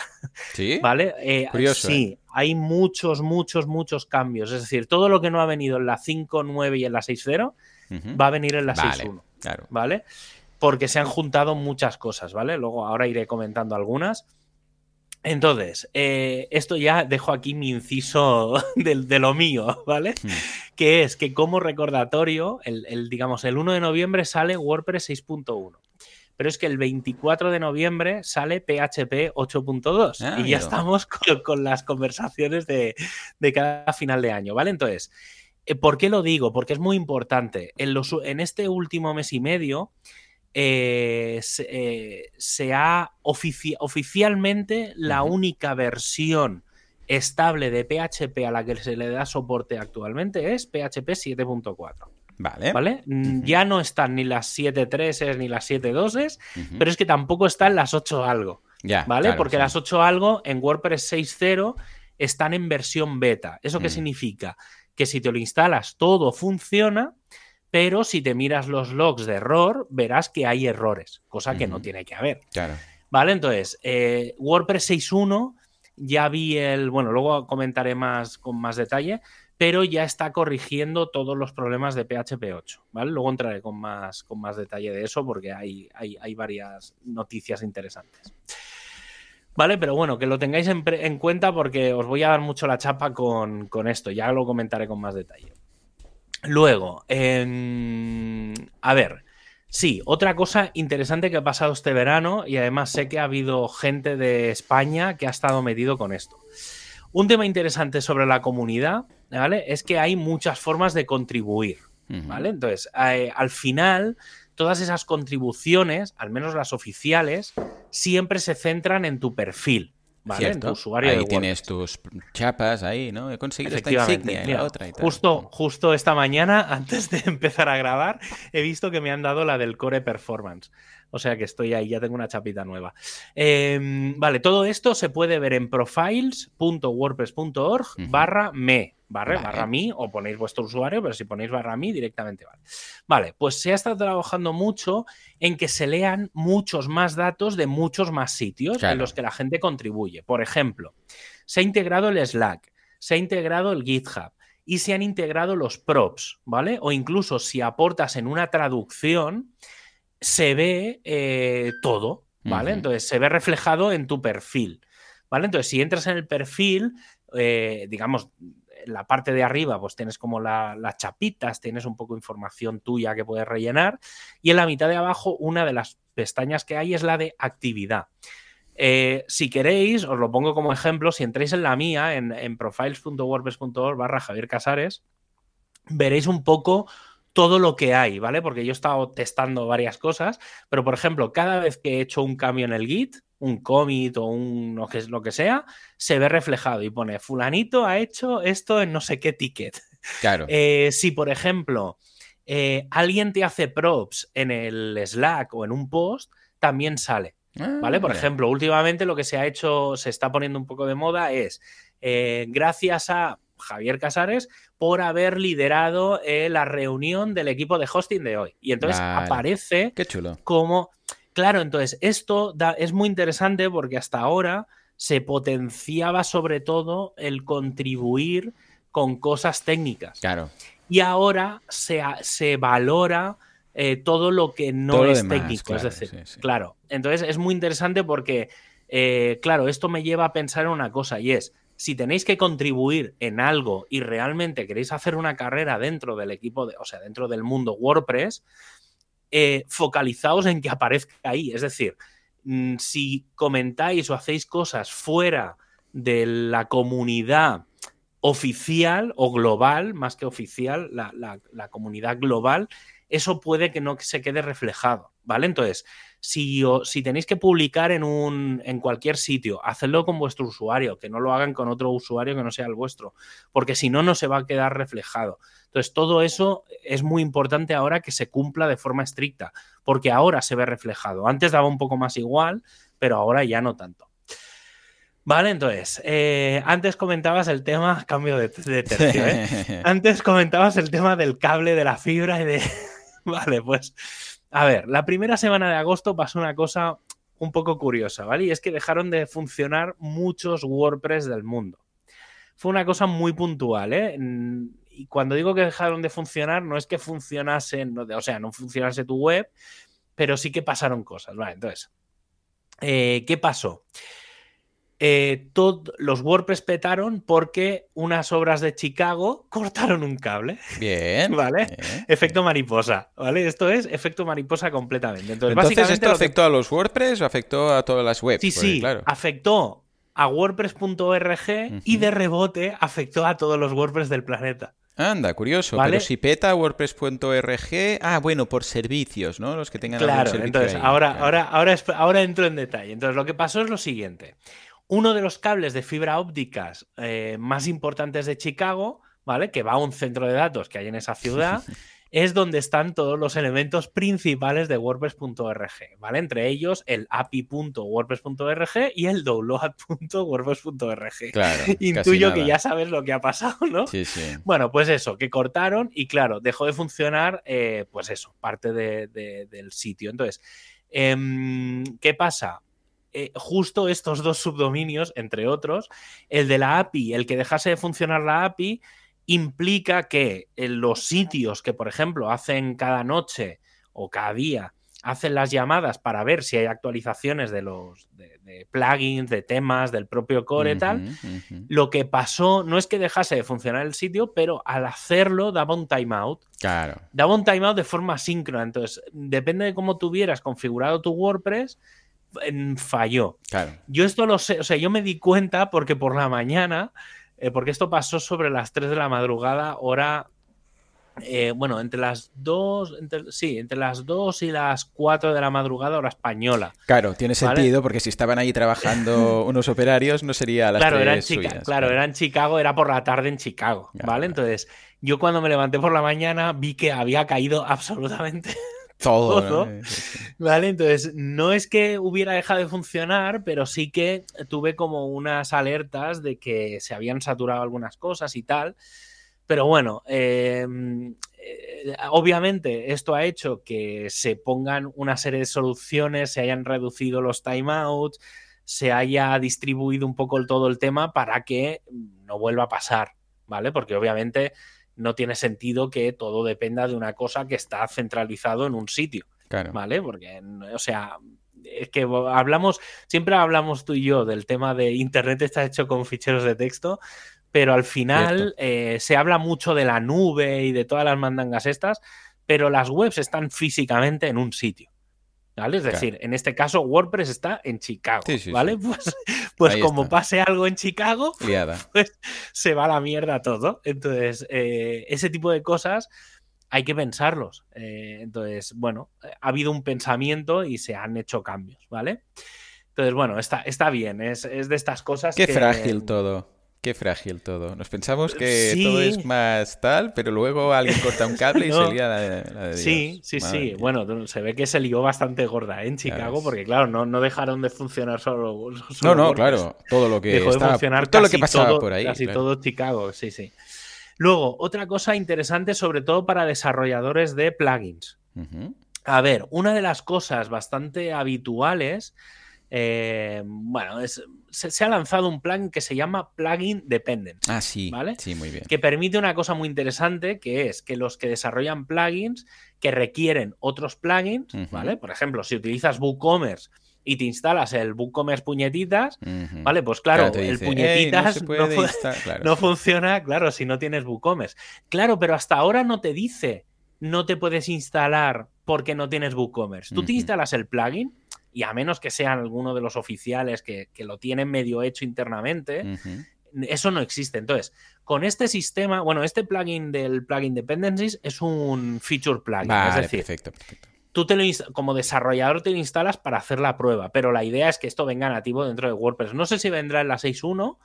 ¿Sí? ¿Vale? Eh, sí, ¿eh? hay muchos, muchos, muchos cambios. Es decir, todo lo que no ha venido en la 5.9 y en la 6.0 va a venir en la 6.1. Claro. ¿Vale? Porque se han juntado muchas cosas, ¿vale? Luego ahora iré comentando algunas. Entonces, eh, esto ya dejo aquí mi inciso de, lo mío, ¿vale? Hmm. Que es que como recordatorio, el, digamos, el 1 de noviembre sale WordPress 6.1. Pero es que el 24 de noviembre sale PHP 8.2 ah, y ya estamos con, las conversaciones de, cada final de año, ¿vale? Entonces, eh, ¿por qué lo digo? Porque es muy importante. En, los, en este último mes y medio eh, eh, se, ha oficialmente la única versión estable de PHP a la que se le da soporte actualmente es PHP 7.4. Vale. ¿Vale? Ya no están ni las 7.3 ni las 7.2, pero es que tampoco están las 8 algo. Ya, ¿Vale? Porque las 8 algo en WordPress 6.0 están en versión beta. ¿Eso qué significa? Que si te lo instalas todo funciona, pero si te miras los logs de error, verás que hay errores, cosa que no tiene que haber. Claro. Vale, entonces, eh, WordPress 6.1 ya vi el, bueno, luego comentaré más con más detalle, pero ya está corrigiendo todos los problemas de PHP 8, ¿vale? Luego entraré con más, con más detalle de eso porque hay, hay, varias noticias interesantes. ¿Vale? Pero bueno, que lo tengáis en, cuenta porque os voy a dar mucho la chapa con, con esto, ya lo comentaré con más detalle. Luego, a ver, sí, otra cosa interesante que ha pasado este verano y además sé que ha habido gente de España que ha estado metido con esto. Un tema interesante sobre la comunidad, ¿vale? Es que hay muchas formas de contribuir, ¿vale? Entonces, eh, al final, todas esas contribuciones, al menos las oficiales, siempre se centran en tu perfil, ¿vale? En tu usuario ahí tienes tus chapas ahí, ¿no? He conseguido esta insignia y la otra y tal. Justo, justo esta mañana, antes de empezar a grabar, he visto que me han dado la del Core Performance. O sea que estoy ahí, ya tengo una chapita nueva. Em, vale, todo esto se puede ver en profiles.wordpress.org barra me, barra, barra mí, o ponéis vuestro usuario, pero si ponéis barra mí directamente vale. Vale, pues se ha estado trabajando mucho en que se lean muchos más datos de muchos más sitios en los que la gente contribuye. Por ejemplo, se ha integrado el Slack, se ha integrado el GitHub, y se han integrado los props, ¿vale? O incluso si aportas en una traducción, se ve eh, todo, ¿vale? Entonces se ve reflejado en tu perfil, ¿vale? Entonces si entras en el perfil, eh, digamos, en la parte de arriba, pues tienes como las chapitas, tienes un poco de información tuya que puedes rellenar, y en la mitad de abajo, una de las pestañas que hay es la de actividad. Eh, si queréis, os lo pongo como ejemplo, si entráis en la mía, en, en profiles.wordpress.org barra Javier Casares, veréis un poco todo lo que hay, ¿vale? Porque yo he estado testando varias cosas, pero por ejemplo, cada vez que he hecho un cambio en el Git, un commit o un lo que, lo que sea, se ve reflejado y pone fulanito ha hecho esto en no sé qué ticket. Claro. Eh, si, por ejemplo, eh, alguien te hace props en el Slack o en un post, también sale. ¿Vale? Por ah, ejemplo, últimamente lo que se ha hecho, se está poniendo un poco de moda es, eh, gracias a Javier Casares por haber liderado eh, la reunión del equipo de hosting de hoy. Y entonces aparece Qué chulo. como... Claro, entonces esto es muy interesante porque hasta ahora se potenciaba sobre todo el contribuir con cosas técnicas. Claro. Y ahora se, se valora eh, todo lo que no es técnico. es decir, claro. Entonces es muy interesante porque, eh, claro, esto me lleva a pensar en una cosa y es, si tenéis que contribuir en algo y realmente queréis hacer una carrera dentro del equipo, de, o sea, dentro del mundo WordPress, eh, focalizaos en que aparezca ahí. Es decir, mm, si comentáis o hacéis cosas fuera de la comunidad oficial o global, más que oficial, la, la comunidad global, eso puede que no se quede reflejado, ¿vale? Entonces, si, si tenéis que publicar en, un, en cualquier sitio, hacedlo con vuestro usuario, que no lo hagan con otro usuario que no sea el vuestro, porque si no, no se va a quedar reflejado. Entonces, todo eso es muy importante ahora que se cumpla de forma estricta, porque ahora se ve reflejado. Antes daba un poco más igual, pero ahora ya no tanto. Vale, entonces, eh, antes comentabas el tema, cambio de, tercio, ¿eh? antes comentabas el tema del cable, de la fibra y de... vale, pues a ver, la primera semana de agosto pasó una cosa un poco curiosa, ¿vale? Y es que dejaron de funcionar muchos WordPress del mundo. Fue una cosa muy puntual, ¿eh? Y cuando digo que dejaron de funcionar, no es que funcionasen, o sea, no funcionase tu web, pero sí que pasaron cosas, ¿vale? Entonces, eh, ¿qué pasó? Eh, todos los WordPress petaron porque unas obras de Chicago cortaron un cable. Bien. ¿Vale? Efecto mariposa. ¿Vale? Esto es efecto mariposa completamente. Entonces, ¿esto afectó a los WordPress o afectó a todas las webs? Sí, sí. Claro. Afectó a WordPress.org y de rebote afectó a todos los WordPress del planeta. Anda, curioso. Pero si peta WordPress.org, ah, bueno, por servicios, ¿no? Los que tengan claro, algún entonces ahora, ahora, ahora, ahora entro en detalle. Entonces, lo que pasó es lo siguiente uno de los cables de fibra ópticas eh, más importantes de Chicago, ¿vale? Que va a un centro de datos que hay en esa ciudad. es donde están todos los elementos principales de WordPress.org, ¿vale? Entre ellos el api.wordpress.org y el download.wordpress.org. Claro, Intuyo que ya sabes lo que ha pasado, ¿no? Sí, sí. Bueno, pues eso, que cortaron y claro, dejó de funcionar, eh, pues eso, parte del sitio. Entonces, em, ¿qué pasa? Eh, justo estos dos subdominios, entre otros, el de la API, el que dejase de funcionar la API, implica que en los sitios que, por ejemplo, hacen cada noche o cada día, hacen las llamadas para ver si hay actualizaciones de los de, plugins, de temas, del propio core y tal, lo que pasó no es que dejase de funcionar el sitio, pero al hacerlo daba un timeout. Claro. Daba un timeout de forma síncrona. Entonces, depende de cómo tuvieras configurado tu WordPress, falló. Claro. Yo esto lo sé, o sea, yo me di cuenta porque por la mañana eh, porque esto pasó sobre las 3 de la madrugada, hora eh, bueno, entre las 2, sí, entre las 2 y las 4 de la madrugada, hora española. Claro, tiene sentido, porque si estaban ahí trabajando unos operarios, no sería a las claro, 3 era en Chicago, claro, era en Chicago, era por la tarde en Chicago, ¿vale? Entonces, yo cuando me levanté por la mañana vi que había caído absolutamente todo. ¿Vale? Entonces, no es que hubiera dejado de funcionar, pero sí que tuve como unas alertas de que se habían saturado algunas cosas y tal. Pero bueno, em, eh, obviamente esto ha hecho que se pongan una serie de soluciones, se hayan reducido los timeouts, se haya distribuido un poco todo el tema para que no vuelva a pasar, ¿vale? Porque obviamente no tiene sentido que todo dependa de una cosa que está centralizado en un sitio. ¿Vale? Porque, o sea, es que hablamos, siempre hablamos tú y yo del tema de Internet está hecho con ficheros de texto, pero al final eh, se habla mucho de la nube y de todas las mandangas estas, pero las webs están físicamente en un sitio. ¿Vale? Es decir, en este caso WordPress está en Chicago, ¿vale? Pues, pues como pase algo en Chicago, pues se va a la mierda todo. Entonces, eh, ese tipo de cosas hay que pensarlos. Eh, entonces, bueno, ha habido un pensamiento y se han hecho cambios, ¿vale? Entonces, bueno, está, está bien, es, de estas cosas Qué frágil todo. Qué frágil todo. Nos pensamos que todo es más tal, pero luego alguien corta un cable y se lía la, de Dios. Sí, sí, sí. Bueno, se ve que se lió bastante gorda ¿eh? en Chicago, porque claro, no, no dejaron de funcionar solo. no, no, claro. Todo lo que dejó de funcionar todo lo que pasaba por ahí. Casi todo Chicago, sí, sí. Luego, otra cosa interesante, sobre todo para desarrolladores de plugins. A ver, una de las cosas bastante habituales eh, bueno, se, ha lanzado un plugin que se llama Plugin Dependent. Ah, sí. ¿Vale? Sí, muy bien. Que permite una cosa muy interesante, que es que los que desarrollan plugins que requieren otros plugins, ¿vale? Por ejemplo, si utilizas WooCommerce y te instalas el WooCommerce puñetitas, ¿vale? Pues claro, el puñetitas no, funciona, claro, si no tienes WooCommerce. Claro, pero hasta ahora no te dice no te puedes instalar porque no tienes WooCommerce. Tú te instalas el plugin y a menos que sean alguno de los oficiales que, lo tienen medio hecho internamente, eso no existe. Entonces, con este sistema, bueno, este plugin del plugin dependencies es un feature plugin. es decir, perfecto, perfecto. tú te lo como desarrollador te lo instalas para hacer la prueba, pero la idea es que esto venga nativo dentro de WordPress. No sé si vendrá en la 6.1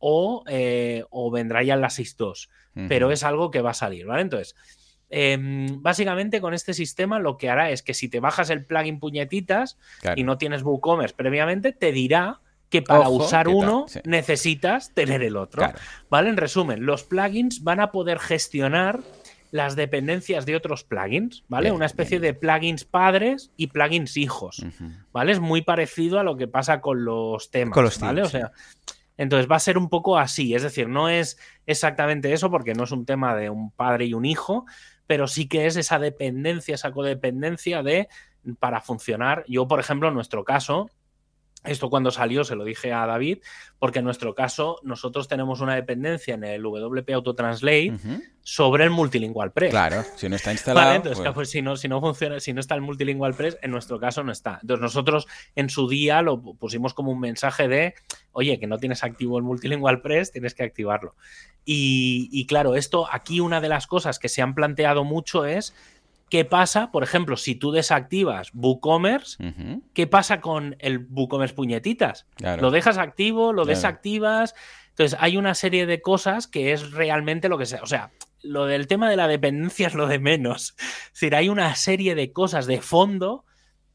o, eh, o vendrá ya en la 6.2, pero es algo que va a salir, ¿vale? Entonces, Em, básicamente con este sistema lo que hará es que si te bajas el plugin puñetitas y no tienes WooCommerce previamente, te dirá que para usar uno necesitas tener el otro. ¿Vale? En resumen, los plugins van a poder gestionar las dependencias de otros plugins, ¿vale? Una especie de plugins padres y plugins hijos, ¿vale? Es muy parecido a lo que pasa con los temas, ¿vale? O sea, entonces va a ser un poco así, es decir, no es exactamente eso porque no es un tema de un padre y un hijo, pero sí que es esa dependencia, esa codependencia de para funcionar. Yo, por ejemplo, en nuestro caso, esto cuando salió se lo dije a David, porque en nuestro caso nosotros tenemos una dependencia en el WP Autotranslate sobre el Multilingual Press. Claro, si no está instalado. entonces, pues... pues si, no, si no funciona, si no está el Multilingual Press, en nuestro caso no está. Entonces nosotros en su día lo pusimos como un mensaje de, oye, que no tienes activo el Multilingual Press, tienes que activarlo. Y, y claro, esto aquí una de las cosas que se han planteado mucho es ¿Qué pasa, por ejemplo, si tú desactivas WooCommerce? ¿Qué pasa con el WooCommerce puñetitas? ¿Lo dejas activo? ¿Lo desactivas? Entonces, hay una serie de cosas que es realmente lo que sea. O sea, lo del tema de la dependencia es lo de menos. Es decir, hay una serie de cosas de fondo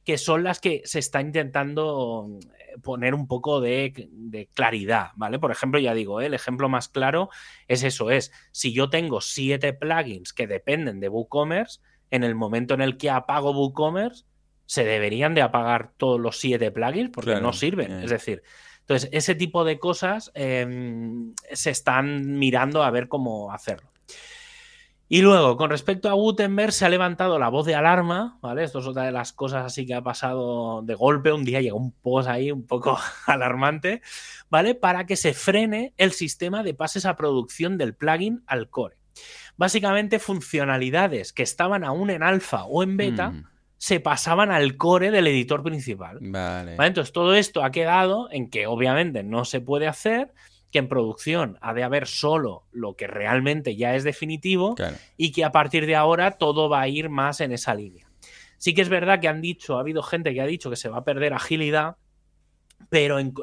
que son las que se está intentando eh, poner un poco de, claridad, ¿vale? Por ejemplo, ya digo, ¿eh? el ejemplo más claro es eso, es si yo tengo siete plugins que dependen de WooCommerce, en el momento en el que apago WooCommerce, se deberían de apagar todos los siete plugins porque no sirven. Es decir, entonces, ese tipo de cosas em, se están mirando a ver cómo hacerlo. Y luego, con respecto a Gutenberg, se ha levantado la voz de alarma, ¿vale? Esto es otra de las cosas así que ha pasado de golpe. Un día llegó un post ahí un poco alarmante, ¿vale? Para que se frene el sistema de pases a producción del plugin al core. Básicamente, funcionalidades que estaban aún en alfa o en beta. Mm se pasaban al core del editor principal. Vale. Entonces, todo esto ha quedado en que obviamente no se puede hacer, que en producción ha de haber solo lo que realmente ya es definitivo y que a partir de ahora todo va a ir más en esa línea. Sí que es verdad que han dicho, ha habido gente que ha dicho que se va a perder agilidad, pero en,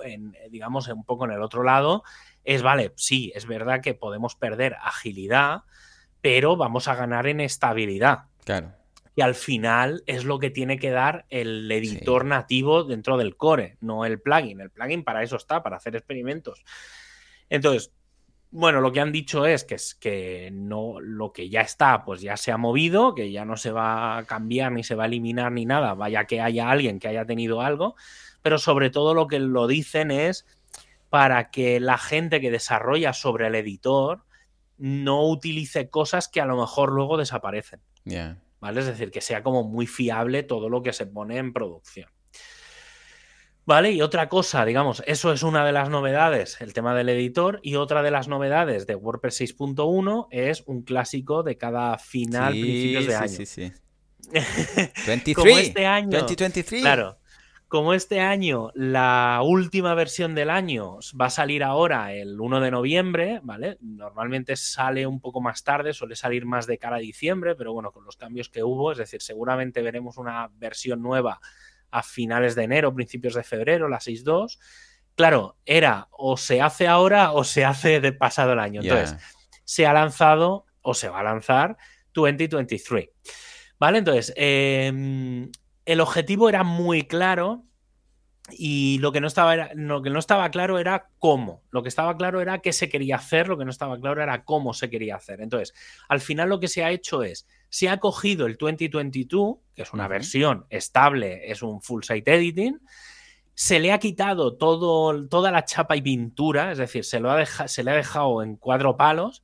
digamos un poco en el otro lado es, vale, sí, es verdad que podemos perder agilidad, pero vamos a ganar en estabilidad. Claro y al final es lo que tiene que dar el editor nativo dentro del core, no el plugin. El plugin para eso está, para hacer experimentos. Entonces, bueno, lo que han dicho es que, es que no, lo que ya está, pues ya se ha movido, que ya no se va a cambiar ni se va a eliminar ni nada, vaya que haya alguien que haya tenido algo, pero sobre todo lo que lo dicen es para que la gente que desarrolla sobre el editor no utilice cosas que a lo mejor luego desaparecen. ¿vale? Es decir, que sea como muy fiable todo lo que se pone en producción. ¿Vale? Y otra cosa, digamos, eso es una de las novedades, el tema del editor, y otra de las novedades de WordPress 6.1 es un clásico de cada final, principios de año. Sí, sí, sí. 23, Como este año. 2023. Claro como este año la última versión del año va a salir ahora el 1 de noviembre, ¿vale? Normalmente sale un poco más tarde, suele salir más de cara a diciembre, pero bueno, con los cambios que hubo, es decir, seguramente veremos una versión nueva a finales de enero, principios de febrero, la 6.2. Claro, era o se hace ahora o se hace de pasado el año. Entonces, se ha lanzado o se va a lanzar 2023. ¿Vale? Entonces, eh, el objetivo era muy claro y lo que, no estaba lo que no estaba claro era cómo. Lo que estaba claro era qué se quería hacer, lo que no estaba claro era cómo se quería hacer. Entonces, al final lo que se ha hecho es, se ha cogido el 2022, que es una versión estable, es un full site editing, se le ha quitado todo, toda la chapa y pintura, es decir, se, lo ha se le ha dejado en cuatro palos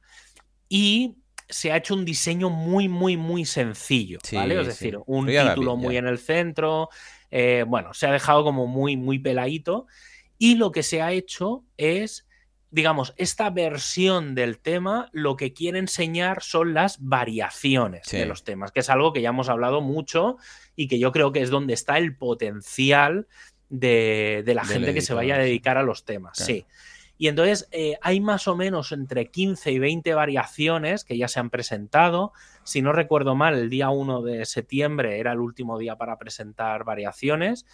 y se ha hecho un diseño muy, muy, muy sencillo, ¿vale? Es decir, un título muy en el centro, eh, bueno, se ha dejado como muy, muy peladito y lo que se ha hecho es, digamos, esta versión del tema lo que quiere enseñar son las variaciones de los temas, que es algo que ya hemos hablado mucho y que yo creo que es donde está el potencial de, la gente que se vaya a dedicar a los temas, sí. Y entonces eh, hay más o menos entre 15 y 20 variaciones que ya se han presentado. Si no recuerdo mal, el día 1 de septiembre era el último día para presentar variaciones.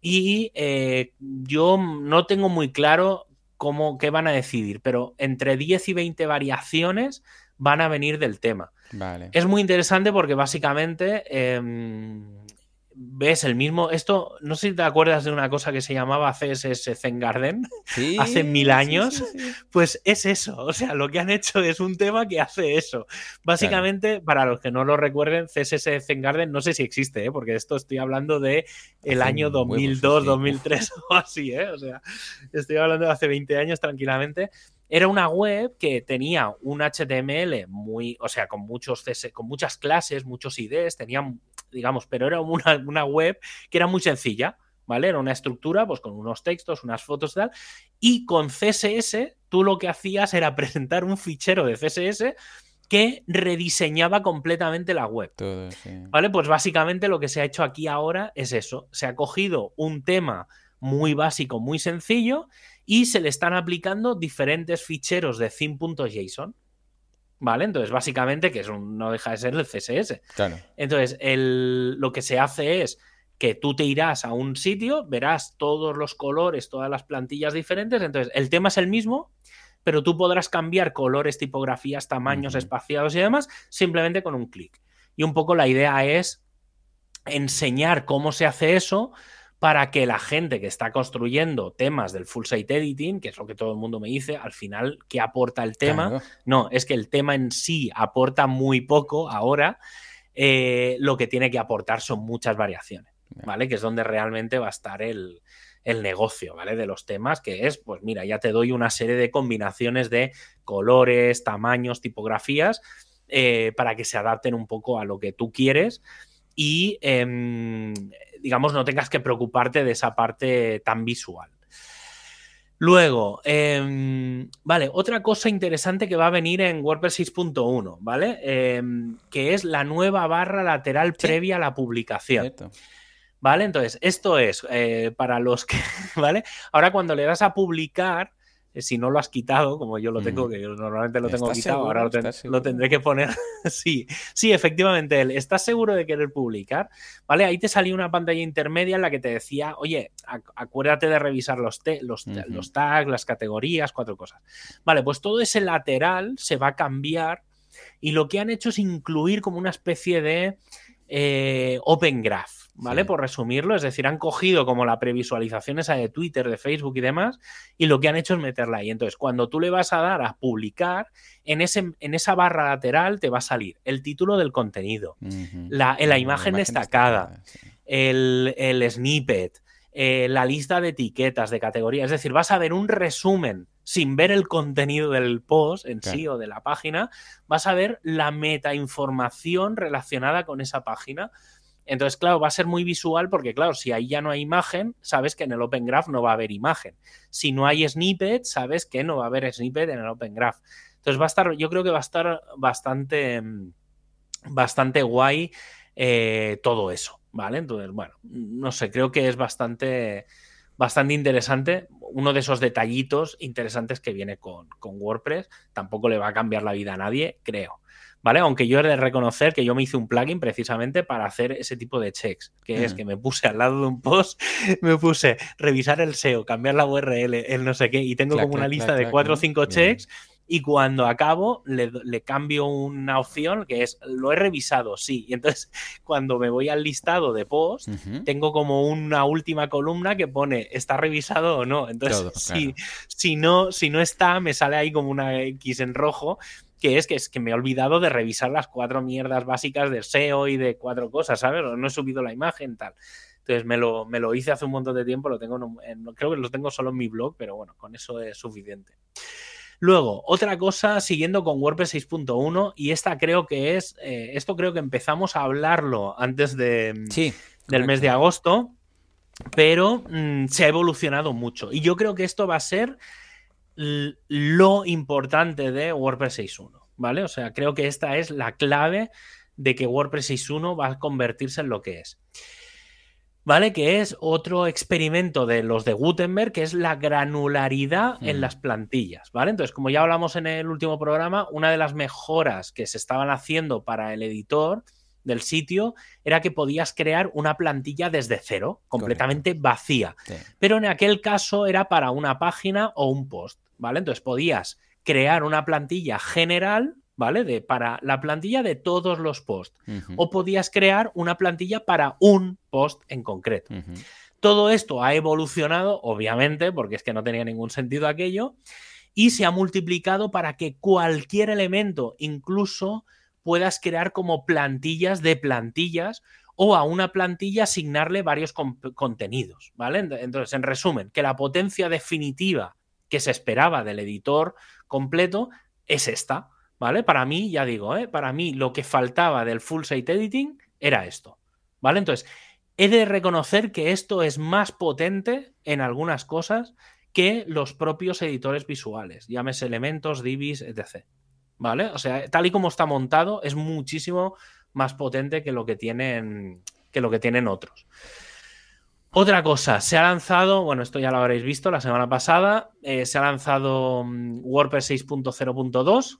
Y eh, yo no tengo muy claro cómo, qué van a decidir, pero entre 10 y 20 variaciones van a venir del tema. Vale. Es muy interesante porque básicamente em, ves el mismo. Esto, no sé si te acuerdas de una cosa que se llamaba CSS Zen Garden hace mil años. pues es eso. O sea, lo que han hecho es un tema que hace eso. Básicamente, para los que no lo recuerden, CSS Zen Garden no sé si existe, ¿eh? porque esto estoy hablando de el año 2002, 2003 o así, ¿eh? O sea, estoy hablando de hace 20 años tranquilamente. Era una web que tenía un HTML muy, o sea, con muchos con muchas clases, muchos IDs, tenía digamos, pero era una, web que era muy sencilla, ¿vale? Era una estructura, pues con unos textos, unas fotos y tal, y con CSS tú lo que hacías era presentar un fichero de CSS que rediseñaba completamente la web. ¿Vale? Pues básicamente lo que se ha hecho aquí ahora es eso. Se ha cogido un tema muy básico, muy sencillo, y se le están aplicando diferentes ficheros de theme.json. ¿Vale? Entonces, básicamente, que es un, no deja de ser el CSS. Claro. Entonces, lo que se hace es que tú te irás a un sitio, verás todos los colores, todas las plantillas diferentes. Entonces, el tema es el mismo, pero tú podrás cambiar colores, tipografías, tamaños, espaciados y demás simplemente con un clic. Y un poco la idea es enseñar cómo se hace eso para que la gente que está construyendo temas del full site editing, que es lo que todo el mundo me dice, al final, ¿qué aporta el tema? No, es que el tema en sí aporta muy poco ahora. Eh, lo que tiene que aportar son muchas variaciones, ¿vale? Que es donde realmente va a estar el, negocio, ¿vale? De los temas, que es, pues mira, ya te doy una serie de combinaciones de colores, tamaños, tipografías, eh, para que se adapten un poco a lo que tú quieres y, em, digamos, no tengas que preocuparte de esa parte tan visual. Luego, em, vale, otra cosa interesante que va a venir en WordPress 6.1, ¿vale? Em, que es la nueva barra lateral previa a la publicación. ¿Vale? Entonces, esto es eh, para los que, ¿vale? Ahora cuando le das a publicar, si no lo has quitado, como yo lo tengo, que yo normalmente lo tengo quitado, ahora lo, tendré que poner. sí, sí, efectivamente, ¿estás seguro de querer publicar? ¿Vale? Ahí te salió una pantalla intermedia en la que te decía, oye, acuérdate de revisar los, los, los tags, las categorías, cuatro cosas. Vale, pues todo ese lateral se va a cambiar y lo que han hecho es incluir como una especie de eh, Open Graph. ¿Vale? Por resumirlo, es decir, han cogido como la previsualización esa de Twitter, de Facebook y demás, y lo que han hecho es meterla ahí. Entonces, cuando tú le vas a dar a publicar, en, ese, en esa barra lateral te va a salir el título del contenido, la, la, imagen, destacada, el, el, snippet, eh, la lista de etiquetas, de categorías. Es decir, vas a ver un resumen sin ver el contenido del post en sí o de la página, vas a ver la meta información relacionada con esa página entonces, claro, va a ser muy visual porque, claro, si ahí ya no hay imagen, sabes que en el Open Graph no va a haber imagen. Si no hay snippet, sabes que no va a haber snippet en el Open Graph. Entonces, va a estar, yo creo que va a estar bastante, bastante guay eh, todo eso, ¿vale? Entonces, bueno, no sé, creo que es bastante, bastante interesante. Uno de esos detallitos interesantes que viene con, con WordPress. Tampoco le va a cambiar la vida a nadie, creo. ¿Vale? Aunque yo he de reconocer que yo me hice un plugin precisamente para hacer ese tipo de checks, que es que me puse al lado de un post, me puse revisar el SEO, cambiar la URL, el no sé qué, y tengo como una lista de cuatro o cinco checks. Y cuando acabo, le, cambio una opción que es lo he revisado, sí. Y entonces, cuando me voy al listado de post, tengo como una última columna que pone está revisado o no. Entonces, si, si, no, si no está, me sale ahí como una X en rojo que es que, es que me he olvidado de revisar las cuatro mierdas básicas de SEO y de cuatro cosas, ¿sabes? No he subido la imagen, tal. Entonces me lo, me lo hice hace un montón de tiempo, lo tengo creo que lo tengo solo en mi blog, pero bueno, con eso es suficiente. Luego, otra cosa, siguiendo con WordPress 6.1, y esta creo que es, eh, esto creo que empezamos a hablarlo antes de, sí, del mes de agosto, pero mm, se ha evolucionado mucho. Y yo creo que esto va a ser lo importante de WordPress 6.1, ¿vale? O sea, creo que esta es la clave de que WordPress 6.1 va a convertirse en lo que es. ¿Vale? Que es otro experimento de los de Gutenberg, que es la granularidad en mm. las plantillas, ¿vale? Entonces, como ya hablamos en el último programa, una de las mejoras que se estaban haciendo para el editor del sitio era que podías crear una plantilla desde cero, completamente vacía. Pero en aquel caso era para una página o un post. ¿vale? Entonces podías crear una plantilla general, ¿vale? De, para la plantilla de todos los posts. O podías crear una plantilla para un post en concreto. Todo esto ha evolucionado, obviamente, porque es que no tenía ningún sentido aquello, y se ha multiplicado para que cualquier elemento, incluso puedas crear como plantillas de plantillas o a una plantilla asignarle varios contenidos, ¿vale? Entonces, en resumen, que la potencia definitiva que se esperaba del editor completo es esta, ¿vale? Para mí, ya digo, ¿eh? para mí lo que faltaba del full site editing era esto, ¿vale? Entonces, he de reconocer que esto es más potente en algunas cosas que los propios editores visuales, llámese elementos, divis, etc. ¿Vale? O sea, tal y como está montado, es muchísimo más potente que lo que tienen, que lo que tienen otros. Otra cosa, se ha lanzado, bueno, esto ya lo habréis visto la semana pasada, eh, se ha lanzado mm, WordPress 6.0.2,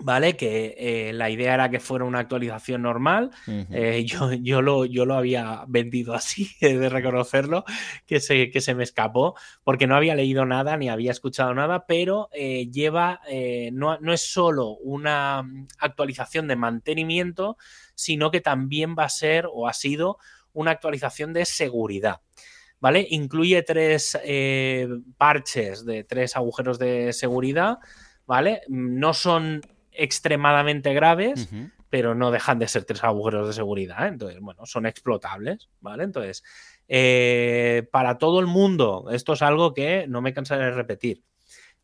¿vale? Que eh, la idea era que fuera una actualización normal. Eh, yo, yo, lo, yo lo había vendido así, he de reconocerlo, que se, que se me escapó, porque no había leído nada ni había escuchado nada, pero eh, lleva, no, no, es solo una actualización de mantenimiento, sino que también va a ser o ha sido una actualización de seguridad. ¿Vale? Incluye tres parches de tres agujeros de seguridad, ¿vale? No son extremadamente graves, pero no dejan de ser tres agujeros de seguridad. ¿eh? Entonces, bueno, son explotables, ¿vale? Entonces, eh, para todo el mundo, esto es algo que no me cansaré de repetir.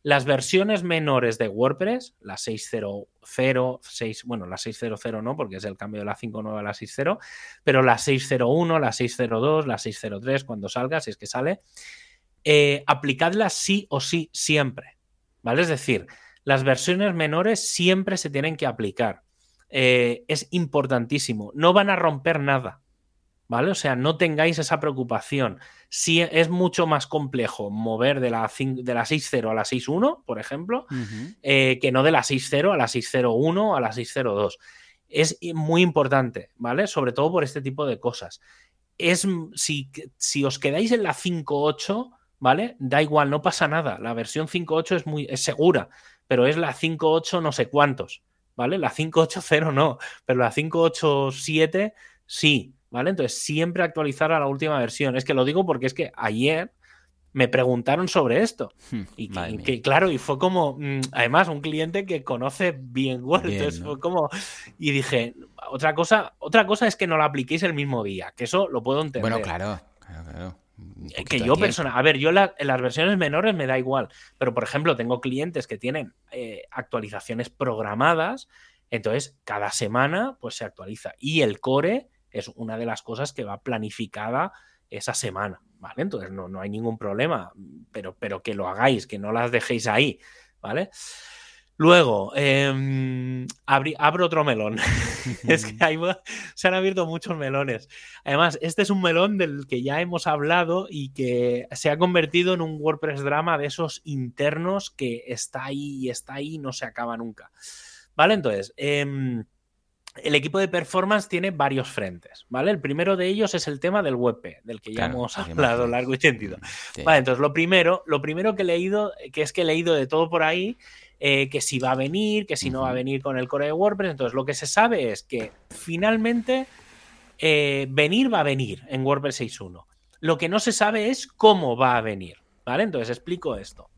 Las versiones menores de WordPress, la 6.0.0, 6, bueno, la 6.0.0 no, porque es el cambio de la 5.9 a la 6.0, pero la 6.0.1, la 6.0.2, la 6.0.3, cuando salga, si es que sale, eh, aplicadlas sí o sí siempre, ¿vale? Es decir, las versiones menores siempre se tienen que aplicar. Eh, es importantísimo. No van a romper nada. ¿Vale? O sea, no tengáis esa preocupación. Si es mucho más complejo mover de la, de la 6.0 a la 6.1, por ejemplo, eh, que no de la 6.0 a la 6.01 a la 6.02. Es muy importante, ¿vale? Sobre todo por este tipo de cosas. Es, si, si os quedáis en la 5.8, ¿vale? Da igual, no pasa nada. La versión 5.8 es muy es segura pero es la 5.8 no sé cuántos, ¿vale? La 5.8.0 no, pero la 5.8.7 sí, ¿vale? Entonces siempre actualizar a la última versión. Es que lo digo porque es que ayer me preguntaron sobre esto. Hmm, y que, claro, y fue como, mm, además, un cliente que conoce bien Word. entonces fue como, y dije, otra cosa, otra cosa es que no la apliquéis el mismo día, que eso lo puedo entender. Bueno, claro, claro, claro. Eh, que yo persona, a ver, yo en las versiones menores me da igual, pero por ejemplo tengo clientes que tienen eh, actualizaciones programadas, entonces cada semana pues se actualiza y el core es una de las cosas que va planificada esa semana, ¿vale? Entonces no, no hay ningún problema, pero, pero que lo hagáis, que no las dejéis ahí, ¿vale? Luego, em, abro otro melón. es que se han abierto muchos melones. Además, este es un melón del que ya hemos hablado y que se ha convertido en un WordPress drama de esos internos que está ahí y está ahí y no se acaba nunca. ¿Vale? Entonces, em, el equipo de performance tiene varios frentes, ¿vale? El primero de ellos es el tema del WebP, del que ya hemos hablado largo y tendido. Vale, entonces lo primero, lo primero que he leído, que es que he leído de todo por ahí, eh, que si va a venir, que si no va a venir con el core de WordPress. Entonces, lo que se sabe es que finalmente eh, venir va a venir en WordPress 6.1. Lo que no se sabe es cómo va a venir. ¿Vale? Entonces, explico esto.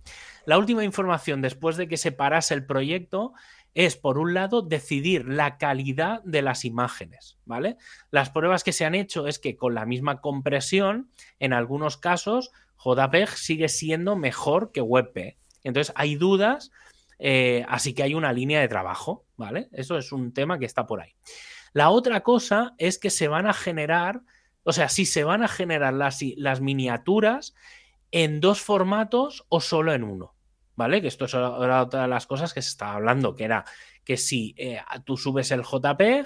La última información después de que se parase el proyecto es, por un lado, decidir la calidad de las imágenes, ¿vale? Las pruebas que se han hecho es que con la misma compresión, en algunos casos, JPEG sigue siendo mejor que WebP. Entonces, hay dudas eh, así que hay una línea de trabajo, ¿vale? Eso es un tema que está por ahí. La otra cosa es que se van a generar, o sea, si se van a generar las, las miniaturas en dos formatos o solo en uno, ¿vale? Que esto es otra de las cosas que se estaba hablando, que era que si eh, tú subes el JPEG,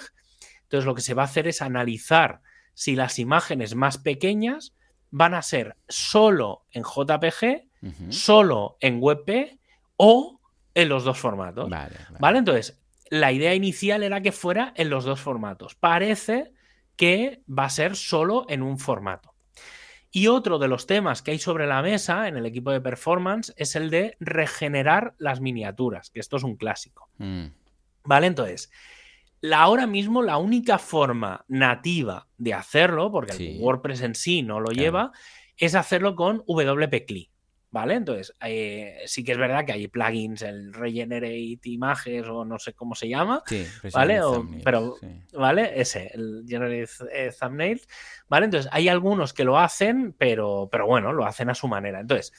entonces lo que se va a hacer es analizar si las imágenes más pequeñas van a ser solo en JPG, solo en WebP o en los dos formatos. Vale, Entonces, la idea inicial era que fuera en los dos formatos. Parece que va a ser solo en un formato. Y otro de los temas que hay sobre la mesa en el equipo de performance es el de regenerar las miniaturas, que esto es un clásico. Mm. ¿Vale? Entonces, la, ahora mismo la única forma nativa de hacerlo, porque el WordPress en sí no lo lleva, es hacerlo con WP ¿Vale? Entonces, eh, sí que es verdad que hay plugins, el Regenerate Images o no sé cómo se llama, ¿vale? pero, ¿vale? Ese, el Generate eh, Thumbnails, ¿vale? Entonces, hay algunos que lo hacen, pero, pero bueno, lo hacen a su manera. Entonces,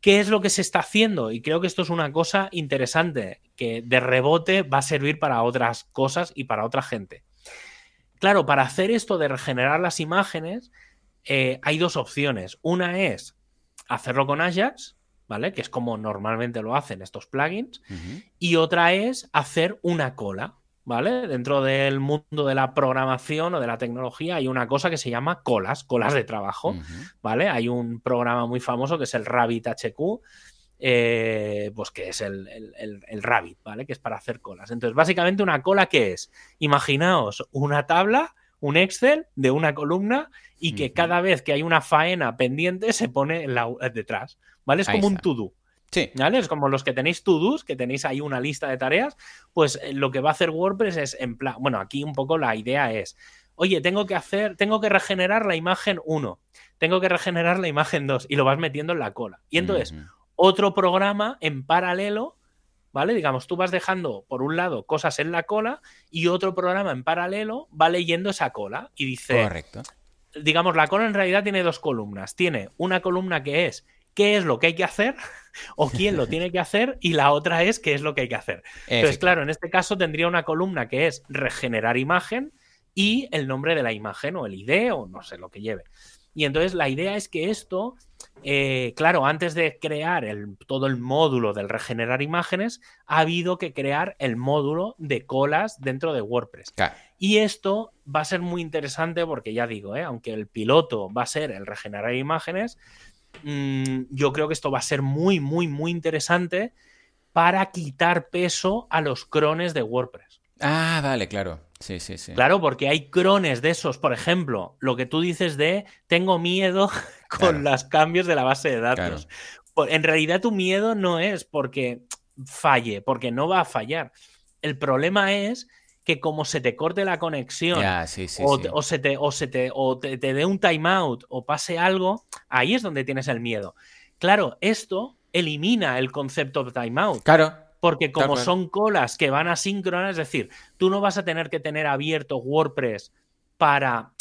¿qué es lo que se está haciendo? Y creo que esto es una cosa interesante, que de rebote va a servir para otras cosas y para otra gente. Claro, para hacer esto de regenerar las imágenes, eh, hay dos opciones. Una es hacerlo con Ajax, ¿vale? Que es como normalmente lo hacen estos plugins. Y otra es hacer una cola, ¿vale? Dentro del mundo de la programación o de la tecnología hay una cosa que se llama colas, colas de trabajo, ¿vale? Hay un programa muy famoso que es el Rabbit HQ, eh, pues que es el, el, Rabbit, ¿vale? Que es para hacer colas. Entonces, básicamente una cola que es, imaginaos una tabla, un Excel de una columna y que cada vez que hay una faena pendiente se pone detrás, ¿vale? Es como un to-do. Sí. ¿Vale? Es como los que tenéis to-dos, que tenéis ahí una lista de tareas, pues eh, lo que va a hacer WordPress es en plan, bueno, aquí un poco la idea es, oye, tengo que hacer, tengo que regenerar la imagen 1, tengo que regenerar la imagen 2 y lo vas metiendo en la cola. Y entonces, otro programa en paralelo, ¿vale? Digamos, tú vas dejando por un lado cosas en la cola y otro programa en paralelo va leyendo esa cola y dice, correcto. Digamos, la cola en realidad tiene dos columnas. Tiene una columna que es qué es lo que hay que hacer o quién lo tiene que hacer y la otra es qué es lo que hay que hacer. Entonces, claro, en este caso tendría una columna que es regenerar imagen y el nombre de la imagen o el ID o no sé lo que lleve. Y entonces la idea es que esto, eh, claro, antes de crear el, todo el módulo del regenerar imágenes, ha habido que crear el módulo de colas dentro de WordPress. Y esto va a ser muy interesante porque ya digo, eh, aunque el piloto va a ser el regenerar imágenes, Mm, yo creo que esto va a ser muy, muy, muy interesante para quitar peso a los crones de WordPress. Ah, vale, claro. Sí, sí, sí. Claro, porque hay crones de esos, por ejemplo, lo que tú dices de tengo miedo con los cambios de la base de datos. En realidad tu miedo no es porque falle, porque no va a fallar. El problema es que como se te corte la conexión o, se te, o, se te, o te, dé un timeout o pase algo, ahí es donde tienes el miedo. Claro, esto elimina el concepto de timeout. Claro. Porque como son colas que van asíncronas, es decir, tú no vas a tener que tener abierto WordPress para,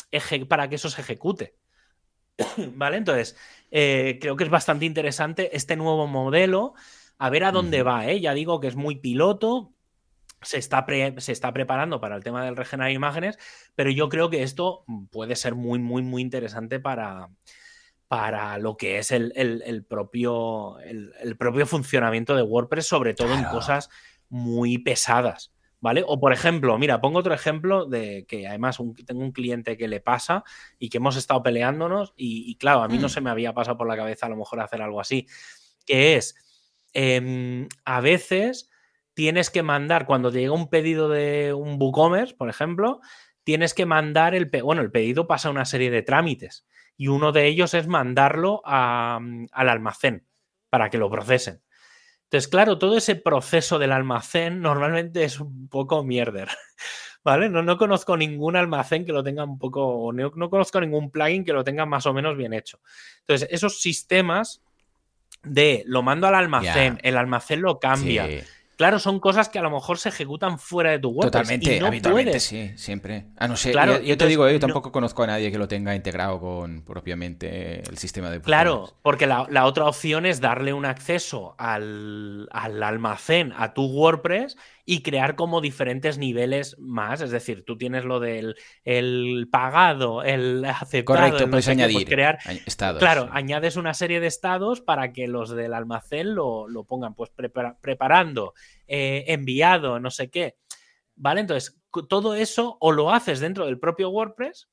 para que eso se ejecute. ¿Vale? Entonces, eh, creo que es bastante interesante este nuevo modelo. A ver a dónde va, ¿eh? Ya digo que es muy piloto se está, se está preparando para el tema del regenerar imágenes, pero yo creo que esto puede ser muy, muy, muy interesante para, para lo que es el, propio, el, propio funcionamiento de WordPress, sobre todo en cosas muy pesadas. ¿Vale? O por ejemplo, mira, pongo otro ejemplo de que además tengo un cliente que le pasa y que hemos estado peleándonos y, claro, a mí no mm. se me había pasado por la cabeza a lo mejor hacer algo así, que es, em, a veces tienes que mandar, cuando te llega un pedido de un WooCommerce, por ejemplo, tienes que mandar el, bueno, el pedido pasa una serie de trámites y uno de ellos es mandarlo al almacén para que lo procesen. Entonces, claro, todo ese proceso del almacén normalmente es un poco mierder. ¿Vale? No, no conozco ningún almacén que lo tenga un poco, no, no, conozco ningún plugin que lo tenga más o menos bien hecho. Entonces, esos sistemas de lo mando al almacén, el almacén lo cambia, Claro, son cosas que a lo mejor se ejecutan fuera de tu web. Totalmente, habitualmente sí, siempre. Ah, no sé, claro, yo, te digo, eh, yo tampoco conozco a nadie que lo tenga integrado con propiamente el sistema de... Claro, porque la, otra opción es darle un acceso al, almacén, a tu WordPress y crear como diferentes niveles más. Es decir, tú tienes lo del el pagado, el aceptado. Correcto, puedes añadir crear, estados. Claro, añades una serie de estados para que los del almacén lo, pongan, pues preparando eh, enviado, no sé qué. ¿Vale? Entonces, todo eso o lo haces dentro del propio WordPress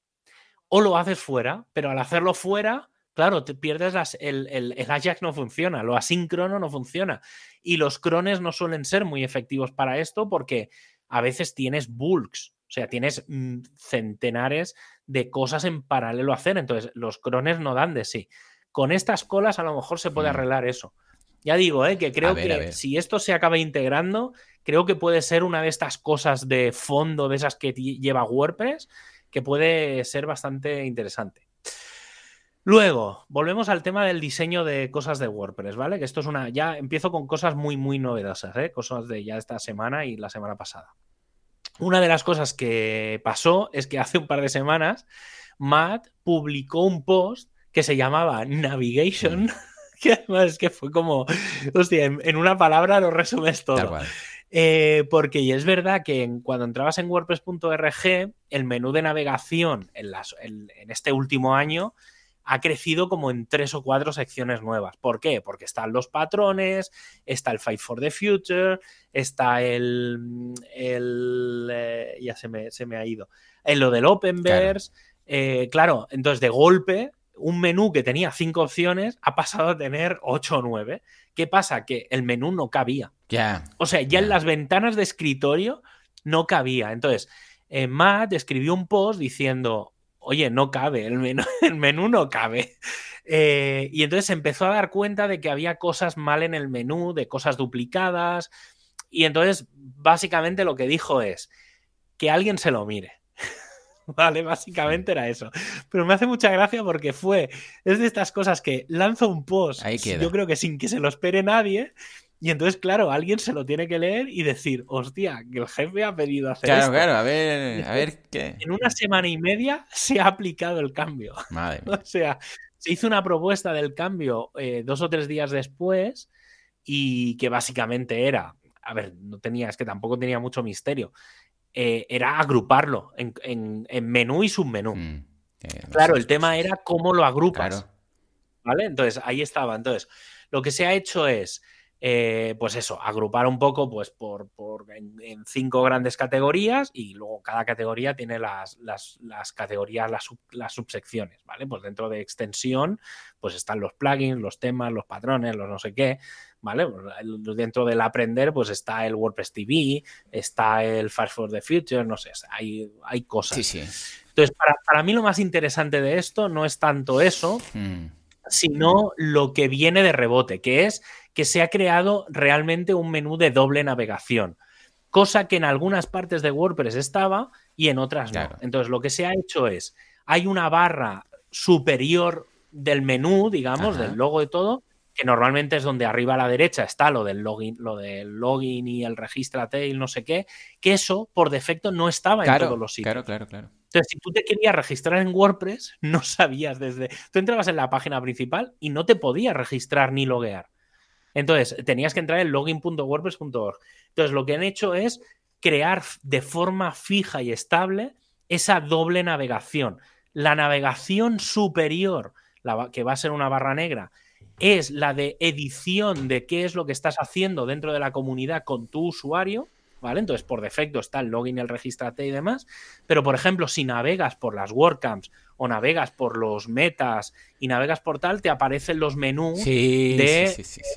o lo haces fuera, pero al hacerlo fuera, claro, te pierdes el, el, Ajax no funciona, lo asíncrono no funciona. Y los crones no suelen ser muy efectivos para esto porque a veces tienes bulks, o sea, tienes mm, centenares de cosas en paralelo a hacer, entonces los crones no dan de sí. Con estas colas a lo mejor se puede mm. arreglar eso. Ya digo, ¿eh? que creo que si esto se acaba integrando, creo que puede ser una de estas cosas de fondo, de esas que lleva WordPress, que puede ser bastante interesante. Luego, volvemos al tema del diseño de cosas de WordPress, ¿vale? Que esto es una. Ya empiezo con cosas muy, muy novedosas, ¿eh? Cosas de ya esta semana y la semana pasada. Una de las cosas que pasó es que hace un par de semanas Matt publicó un post que se llamaba Navigation. Mm. que además es que fue como, hostia, en, una palabra lo resumes todo. Eh, porque es verdad que cuando entrabas en WordPress.org, el menú de navegación en, en, este último año ha crecido como en tres o cuatro secciones nuevas. ¿Por qué? Porque están los patrones, está el Fight for the Future, está el. el eh, ya se me, se me, ha ido. En lo del Openverse. Claro. Eh, claro, entonces de golpe un menú que tenía cinco opciones ha pasado a tener ocho o nueve. ¿Qué pasa? Que el menú no cabía. Ya. O sea, ya en las ventanas de escritorio no cabía. Entonces, eh, Matt escribió un post diciendo, oye, no cabe, el menú, el menú no cabe. Eh, y entonces empezó a dar cuenta de que había cosas mal en el menú, de cosas duplicadas. Y entonces, básicamente lo que dijo es que alguien se lo mire. Vale, básicamente era eso. Pero me hace mucha gracia porque fue, es de estas cosas que lanzo un post, yo creo que sin que se lo espere nadie, y entonces, claro, alguien se lo tiene que leer y decir, hostia, que el jefe ha pedido hacer claro, esto. Claro, a ver, a ver qué. En una semana y media se ha aplicado el cambio. Madre o sea, se hizo una propuesta del cambio eh, dos o tres días después y que básicamente era, a ver, no tenía, es que tampoco tenía mucho misterio eh, era agruparlo en, menú y submenú. Mm, claro, el tema era cómo lo agrupas. ¿Vale? Entonces, ahí estaba. Entonces, lo que se ha hecho es, eh, pues eso, agrupar un poco pues por, en, cinco grandes categorías y luego cada categoría tiene las, las, categorías, las, las, subsecciones, ¿vale? Pues dentro de extensión, pues están los plugins, los temas, los patrones, los no sé qué, ¿vale? Pues, dentro del aprender, pues está el WordPress TV, está el Fast for the Future, no sé, hay, hay cosas. Sí, sí. Entonces, para, mí lo más interesante de esto no es tanto eso, mm. sino lo que viene de rebote, que es que se ha creado realmente un menú de doble navegación, cosa que en algunas partes de WordPress estaba y en otras no. Entonces, lo que se ha hecho es, hay una barra superior del menú, digamos, del logo de todo, que normalmente es donde arriba a la derecha está lo del login, lo del login y el registrate y no sé qué, que eso por defecto no estaba en todos los sitios. Claro, claro, claro. Entonces, si tú te querías registrar en WordPress, no sabías desde. Tú entrabas en la página principal y no te podías registrar ni loguear. Entonces, tenías que entrar en login.wordpress.org. Entonces, lo que han hecho es crear de forma fija y estable esa doble navegación. La navegación superior, que va a ser una barra negra, es la de edición de qué es lo que estás haciendo dentro de la comunidad con tu usuario, ¿vale? Entonces, por defecto está el login, el registrate y demás, pero por ejemplo, si navegas por las WordCamps o navegas por los metas y navegas por tal, te aparecen los menús de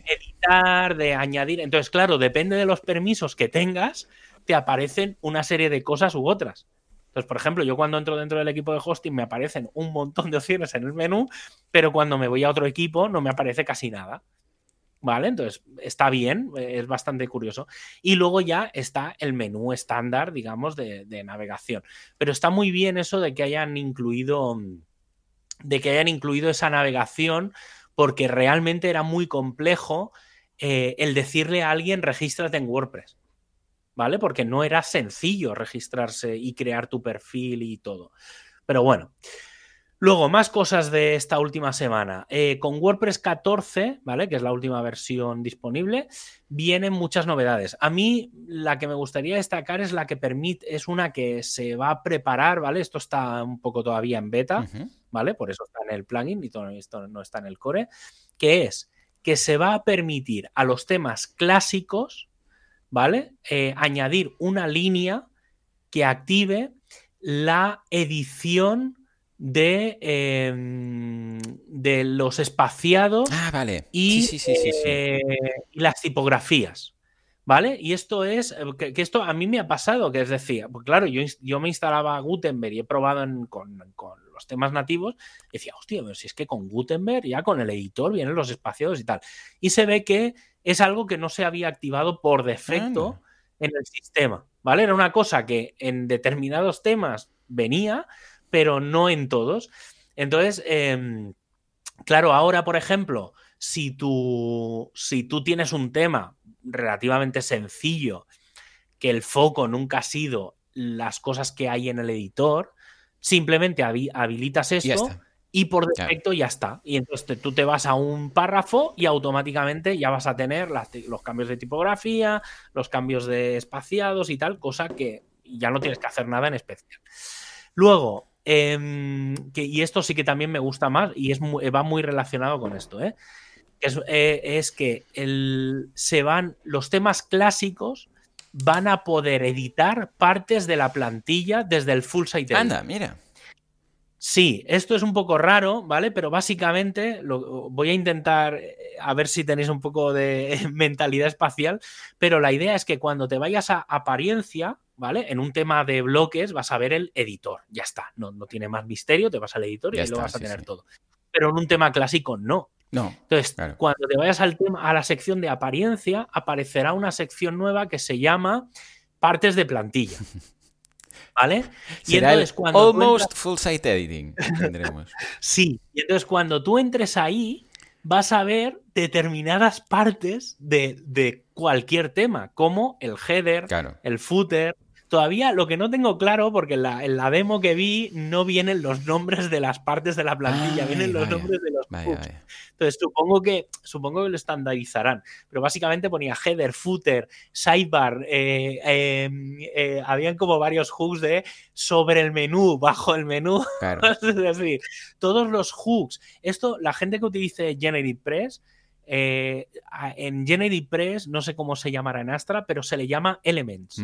editar, de añadir. Entonces, claro, depende de los permisos que tengas, te aparecen una serie de cosas u otras. Entonces, por ejemplo, yo cuando entro dentro del equipo de hosting me aparecen un montón de opciones en el menú, pero cuando me voy a otro equipo no me aparece casi nada. ¿Vale? Entonces, está bien, es bastante curioso. Y luego ya está el menú estándar, digamos, de, navegación. Pero está muy bien eso de que hayan incluido. De que hayan incluido esa navegación, porque realmente era muy complejo eh, el decirle a alguien regístrate en WordPress. ¿vale? Porque no era sencillo registrarse y crear tu perfil y todo. Pero bueno. Luego, más cosas de esta última semana. Eh, con WordPress 14, ¿vale? Que es la última versión disponible, vienen muchas novedades. A mí, la que me gustaría destacar es la que permite, es una que se va a preparar, ¿vale? Esto está un poco todavía en beta, ¿vale? Por eso está en el plugin y todo esto no está en el core, que es que se va a permitir a los temas clásicos, ¿vale? Eh, añadir una línea que active la edición de, em, de los espaciados ah, vale. y, eh, las tipografías. ¿Vale? Y esto es, eh, que, esto a mí me ha pasado, que es decir, pues claro, yo, yo me instalaba Gutenberg y he probado con, los temas nativos, y decía, hostia, pero si es que con Gutenberg, ya con el editor vienen los espaciados y tal. Y se ve que es algo que no se había activado por defecto en el sistema, ¿vale? Era una cosa que en determinados temas venía, pero no en todos. Entonces, em, claro, ahora, por ejemplo, si tú, si tú tienes un tema relativamente sencillo, que el foco nunca ha sido las cosas que hay en el editor, simplemente habilitas esto y por defecto ya está. Y entonces tú te vas a un párrafo y automáticamente ya vas a tener los cambios de tipografía, los cambios de espaciados y tal, cosa que ya no tienes que hacer nada en especial. Luego, em, que, y esto sí que también me gusta más y es va muy relacionado con esto, ¿eh? es, eh, es, que el, se van los temas clásicos van a poder editar partes de la plantilla desde el full site. Anda, mira. Sí, esto es un poco raro, ¿vale? Pero básicamente lo, voy a intentar eh, a ver si tenéis un poco de mentalidad espacial, pero la idea es que cuando te vayas a apariencia, ¿vale? En un tema de bloques vas a ver el editor, ya está, no, no tiene más misterio, te vas al editor y ahí lo vas a tener todo. Pero en un tema clásico no. No. Entonces, cuando te vayas al tema, a la sección de apariencia, aparecerá una sección nueva que se llama partes de plantilla. ¿Vale? Y entonces cuando almost full site editing sí, y entonces cuando tú entres ahí, vas a ver determinadas partes de, de cualquier tema, como el header, el footer, Todavía lo que no tengo claro, porque en la, demo que vi no vienen los nombres de las partes de la plantilla, vienen los nombres de los hooks. Entonces supongo que, supongo que lo estandarizarán. Pero básicamente ponía header, footer, sidebar, eh, em, eh, habían como varios hooks de sobre el menú, bajo el menú. es decir, todos los hooks. Esto, la gente que utilice GeneratePress eh, en GeneratePress, no sé cómo se llamará en Astra, pero se le llama Elements.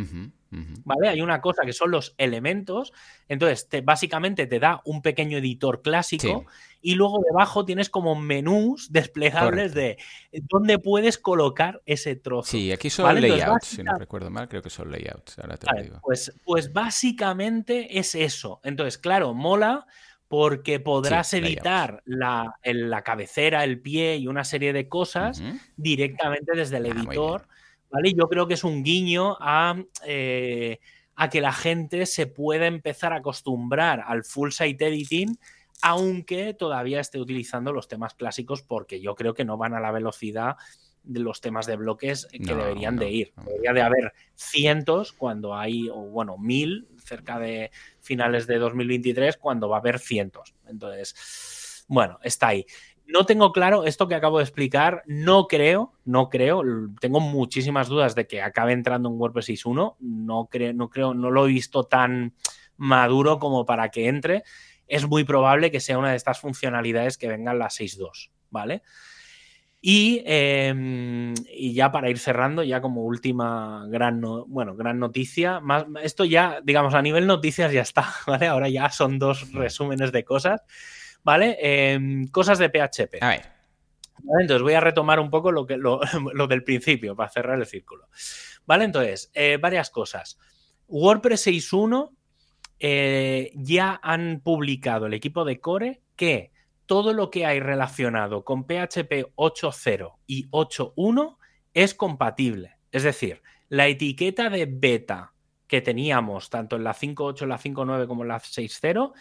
¿Vale? Hay una cosa que son los elementos. Entonces, te, básicamente te da un pequeño editor clásico y luego debajo tienes como menús desplegables de dónde puedes colocar ese trozo. Sí, aquí son layouts, si no recuerdo mal, creo que son layouts. Ahora te digo. Pues, pues básicamente es eso. Entonces, claro, mola porque podrás editar la, la, cabecera, el pie y una serie de cosas directamente desde el ah, editor. ¿vale? Yo creo que es un guiño a, eh, a que la gente se pueda empezar a acostumbrar al full site editing, aunque todavía esté utilizando los temas clásicos, porque yo creo que no van a la velocidad de los temas de bloques que deberían de ir. Debería de haber cientos cuando hay, o bueno, mil cerca de finales de 2023 cuando va a haber cientos. Entonces, bueno, está ahí. No tengo claro esto que acabo de explicar, no creo, no creo, tengo muchísimas dudas de que acabe entrando en WordPress 6.1, no creo, no creo, no lo he visto tan maduro como para que entre. Es muy probable que sea una de estas funcionalidades que vengan las 6.2, ¿vale? Em, y, ya para ir cerrando, ya como última gran, bueno, gran noticia, más, esto ya, digamos, a nivel noticias ya está, ¿vale? Ahora ya son dos resúmenes de cosas, ¿vale? Em, cosas de PHP. A ver. Entonces voy a retomar un poco lo, que, lo, del principio para cerrar el círculo. ¿Vale? Entonces, eh, varias cosas. WordPress 6.1 eh, ya han publicado el equipo de Core que todo lo que hay relacionado con PHP 8.0 y 8.1 es compatible. Es decir, la etiqueta de beta que teníamos tanto en la 5.8, la 5.9 como en la 6.0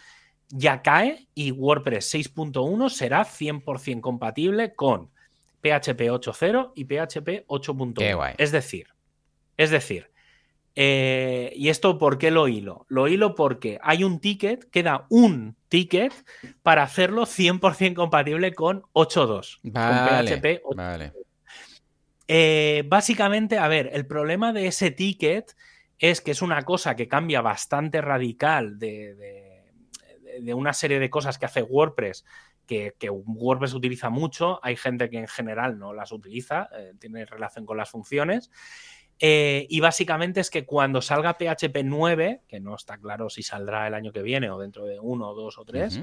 ya cae y WordPress 6.1 será 100% compatible con PHP 8.0 y PHP 8.1. Es decir, es decir, eh, ¿Y esto por qué lo hilo? Lo hilo porque hay un ticket, queda un ticket para hacerlo 100% compatible con 8.2. Vale, con PHP Vale. Eh, básicamente, a ver, el problema de ese ticket es que es una cosa que cambia bastante radical de, una serie de cosas que hace WordPress que, WordPress utiliza mucho, hay gente que en general no las utiliza, eh, tiene relación con las funciones. Eh, y básicamente es que cuando salga PHP 9, que no está claro si saldrá el año que viene o dentro de uno, dos o tres,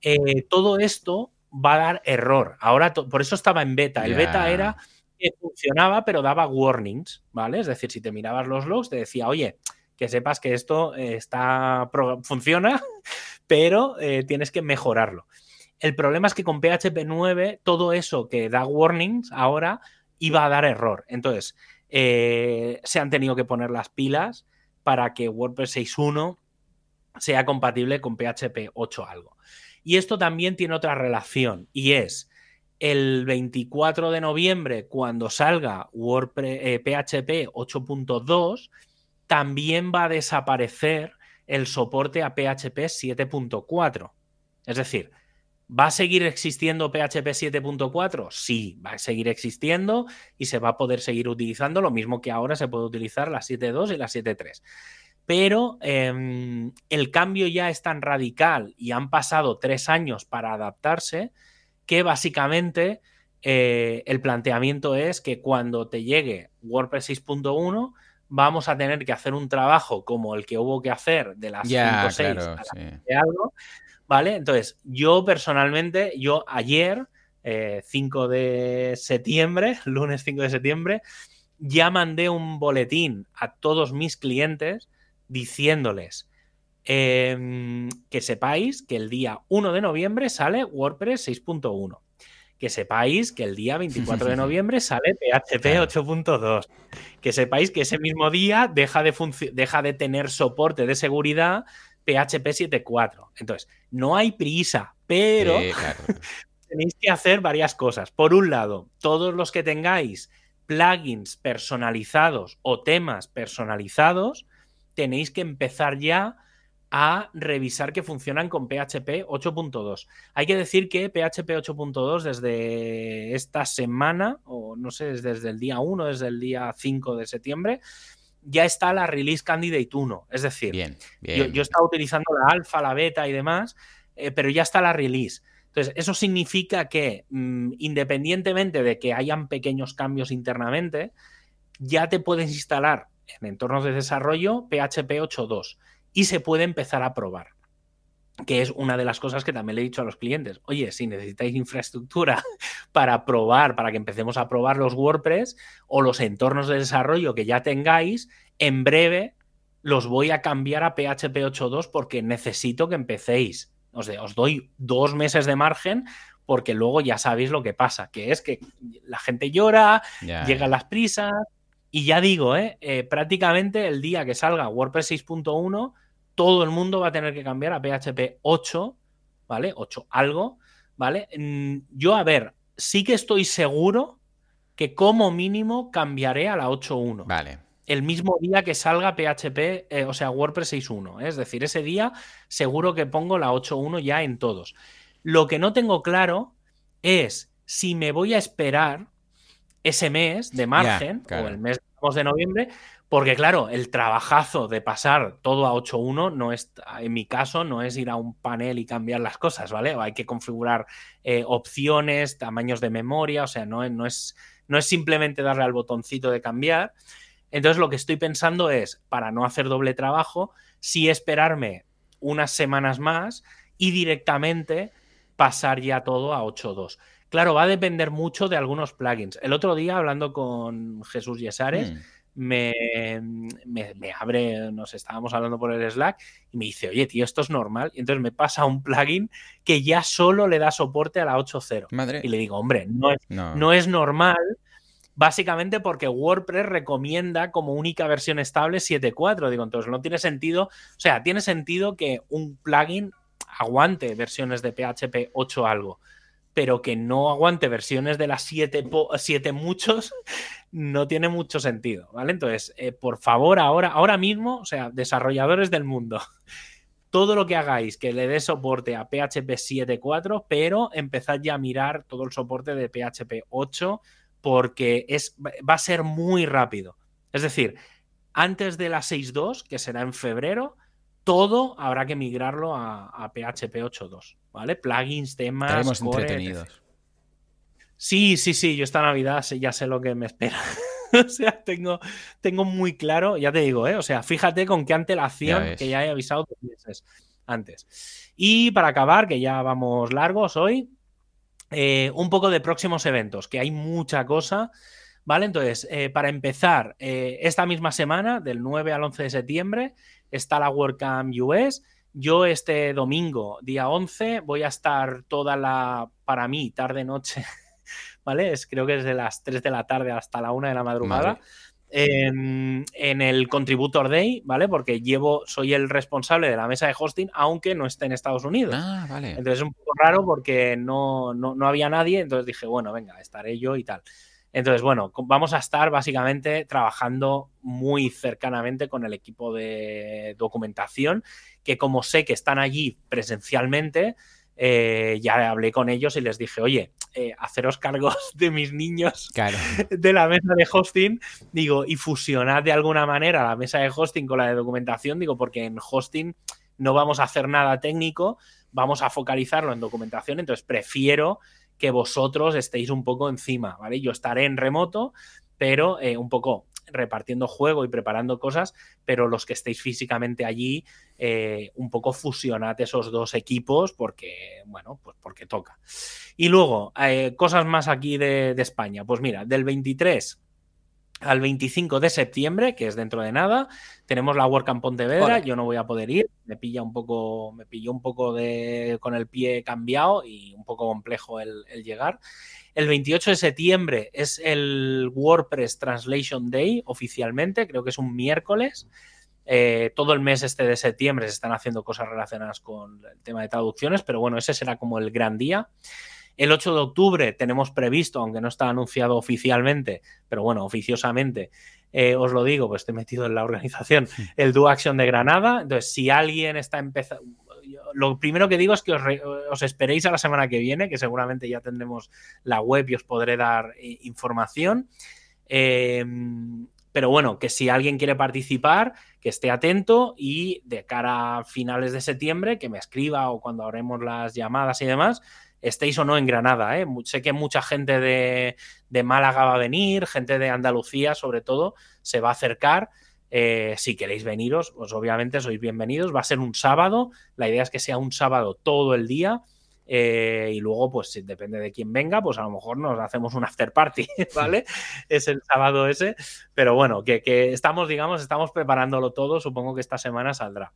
eh, todo esto va a dar error. Ahora, por eso estaba en beta. El beta era que funcionaba, pero daba warnings, ¿vale? Es decir, si te mirabas los logs, te decía, oye, que sepas que esto eh, está funciona, pero tienes que mejorarlo. El problema es que con PHP 9, todo eso que da warnings ahora iba a dar error. Entonces, eh, se han tenido que poner las pilas para que WordPress 6.1 sea compatible con PHP 8 algo. Y esto también tiene otra relación y es el 24 de noviembre, cuando salga WordPress, PHP 8.2, también va a desaparecer el soporte a PHP 7.4. Es decir, ¿Va a seguir existiendo PHP 7.4? Sí, va a seguir existiendo y se va a poder seguir utilizando, lo mismo que ahora se puede utilizar la 7.2 y la 7.3. Pero em, el cambio ya es tan radical y han pasado tres años para adaptarse que básicamente eh, el planteamiento es que cuando te llegue WordPress 6.1 vamos a tener que hacer un trabajo como el que hubo que hacer de las 5.6 a algo ¿vale? Entonces, yo personalmente, yo ayer, 5 eh, de septiembre, lunes 5 de septiembre, ya mandé un boletín a todos mis clientes diciéndoles em, que sepáis que el día 1 de noviembre sale WordPress 6.1 que sepáis que el día 24 de noviembre sale PHP 8.2. Que sepáis que ese mismo día deja de, deja de tener soporte de seguridad PHP 7.4. Entonces, no hay prisa, pero tenéis que hacer varias cosas. Por un lado, todos los que tengáis plugins personalizados o temas personalizados, tenéis que empezar ya a revisar que funcionan con PHP 8.2. Hay que decir que PHP 8.2 desde esta semana, o no sé, desde el día 1, desde el día 5 de septiembre, ya está la Release Candidate 1. Es decir, bien, Yo, yo, estaba utilizando la alfa, la beta y demás, eh, pero ya está la release. Entonces, eso significa que mm, independientemente de que hayan pequeños cambios internamente, ya te puedes instalar en entornos de desarrollo PHP 8.2 y se puede empezar a probar. Que es una de las cosas que también le he dicho a los clientes. Oye, si necesitáis infraestructura para probar, para que empecemos a probar los WordPress o los entornos de desarrollo que ya tengáis, en breve los voy a cambiar a PHP 8.2 porque necesito que empecéis. O sea, os doy dos meses de margen porque luego ya sabéis lo que pasa, que es que la gente llora, llegan las prisas, y ya digo, ¿eh? ¿eh? prácticamente el día que salga WordPress 6.1 todo el mundo va a tener que cambiar a PHP 8, ¿vale? 8 algo, ¿vale? Mm, yo, a ver, sí que estoy seguro que como mínimo cambiaré a la 8.1. Vale. El mismo día que salga PHP, eh, o sea, WordPress 6.1. ¿eh? Es decir, ese día seguro que pongo la 8.1 ya en todos. Lo que no tengo claro es si me voy a esperar ese mes de margen, o el mes de noviembre, porque claro, el trabajazo de pasar todo a 8.1 no es, en mi caso, no es ir a un panel y cambiar las cosas, ¿vale? Hay que configurar eh, opciones, tamaños de memoria, o sea, no, no, es, no es simplemente darle al botoncito de cambiar. Entonces lo que estoy pensando es, para no hacer doble trabajo, sí esperarme unas semanas más y directamente pasar ya todo a 8.2. Claro, va a depender mucho de algunos plugins. El otro día, hablando con Jesús Yesares, mm me, me, abre, nos estábamos hablando por el Slack y me dice, oye, tío, esto es normal. Y entonces me pasa un plugin que ya solo le da soporte a la 8.0. Y le digo, hombre, no es, no. es normal, básicamente porque WordPress recomienda como única versión estable 7.4. Digo, entonces no tiene sentido, o sea, tiene sentido que un plugin aguante versiones de PHP 8 algo pero que no aguante versiones de las 7 siete, muchos, no tiene mucho sentido, ¿vale? Entonces, eh, por favor, ahora, ahora mismo, o sea, desarrolladores del mundo, todo lo que hagáis que le dé soporte a PHP 7.4, pero empezad ya a mirar todo el soporte de PHP 8 porque es, va a ser muy rápido. Es decir, antes de la 6.2, que será en febrero, todo habrá que migrarlo a, PHP 8.2, ¿vale? Plugins, temas. Estaremos entretenidos. Sí, sí, sí, yo esta Navidad ya sé lo que me espera. o sea, tengo, tengo muy claro, ya te digo, ¿eh? O sea, fíjate con qué antelación que ya he avisado dos meses antes. Y para acabar, que ya vamos largos hoy, eh, un poco de próximos eventos, que hay mucha cosa. ¿Vale? Entonces, eh, para empezar, eh, esta misma semana, del 9 al 11 de septiembre, está la WordCamp US. Yo este domingo, día 11, voy a estar toda la, para mí, tarde-noche, ¿vale? Es, creo que es de las 3 de la tarde hasta la 1 de la madrugada. En, el Contributor Day, ¿vale? Porque llevo, soy el responsable de la mesa de hosting, aunque no esté en Estados Unidos. Ah, vale. Entonces es un poco raro porque no, no, no había nadie, entonces dije, bueno, venga, estaré yo y tal. Entonces, bueno, vamos a estar básicamente trabajando muy cercanamente con el equipo de documentación, que como sé que están allí presencialmente, eh, ya hablé con ellos y les dije, oye, eh, haceros cargos de mis niños de la mesa de hosting, digo, y fusionad de alguna manera la mesa de hosting con la de documentación, digo, porque en hosting no vamos a hacer nada técnico, vamos a focalizarlo en documentación, entonces prefiero que vosotros estéis un poco encima, ¿vale? Yo estaré en remoto, pero eh, un poco repartiendo juego y preparando cosas, pero los que estéis físicamente allí, eh, un poco fusionad esos dos equipos porque, bueno, pues porque toca. Y luego, eh, cosas más aquí de, de España. Pues mira, del 23 al 25 de septiembre, que es dentro de nada. Tenemos la WordCamp Pontevedra, yo no voy a poder ir, me pilla un poco, me pilló un poco de con el pie cambiado y un poco complejo el, llegar. El 28 de septiembre es el WordPress Translation Day oficialmente, creo que es un miércoles. Eh, todo el mes este de septiembre se están haciendo cosas relacionadas con el tema de traducciones, pero bueno, ese será como el gran día. El 8 de octubre tenemos previsto, aunque no está anunciado oficialmente, pero bueno, oficiosamente, eh, os lo digo, pues estoy metido en la organización, el Do Action de Granada. Entonces, si alguien está empezando, lo primero que digo es que os, esperéis a la semana que viene, que seguramente ya tendremos la web y os podré dar eh, información. Em, pero bueno, que si alguien quiere participar, que esté atento y de cara a finales de septiembre, que me escriba o cuando haremos las llamadas y demás, estéis o no en Granada. ¿eh? Sé que mucha gente de, Málaga va a venir, gente de Andalucía sobre todo, se va a acercar. Eh, si queréis veniros, pues obviamente sois bienvenidos. Va a ser un sábado. La idea es que sea un sábado todo el día. Eh, y luego, pues si depende de quién venga, pues a lo mejor nos hacemos un after party, ¿vale? es el sábado ese. Pero bueno, que, que, estamos, digamos, estamos preparándolo todo. Supongo que esta semana saldrá.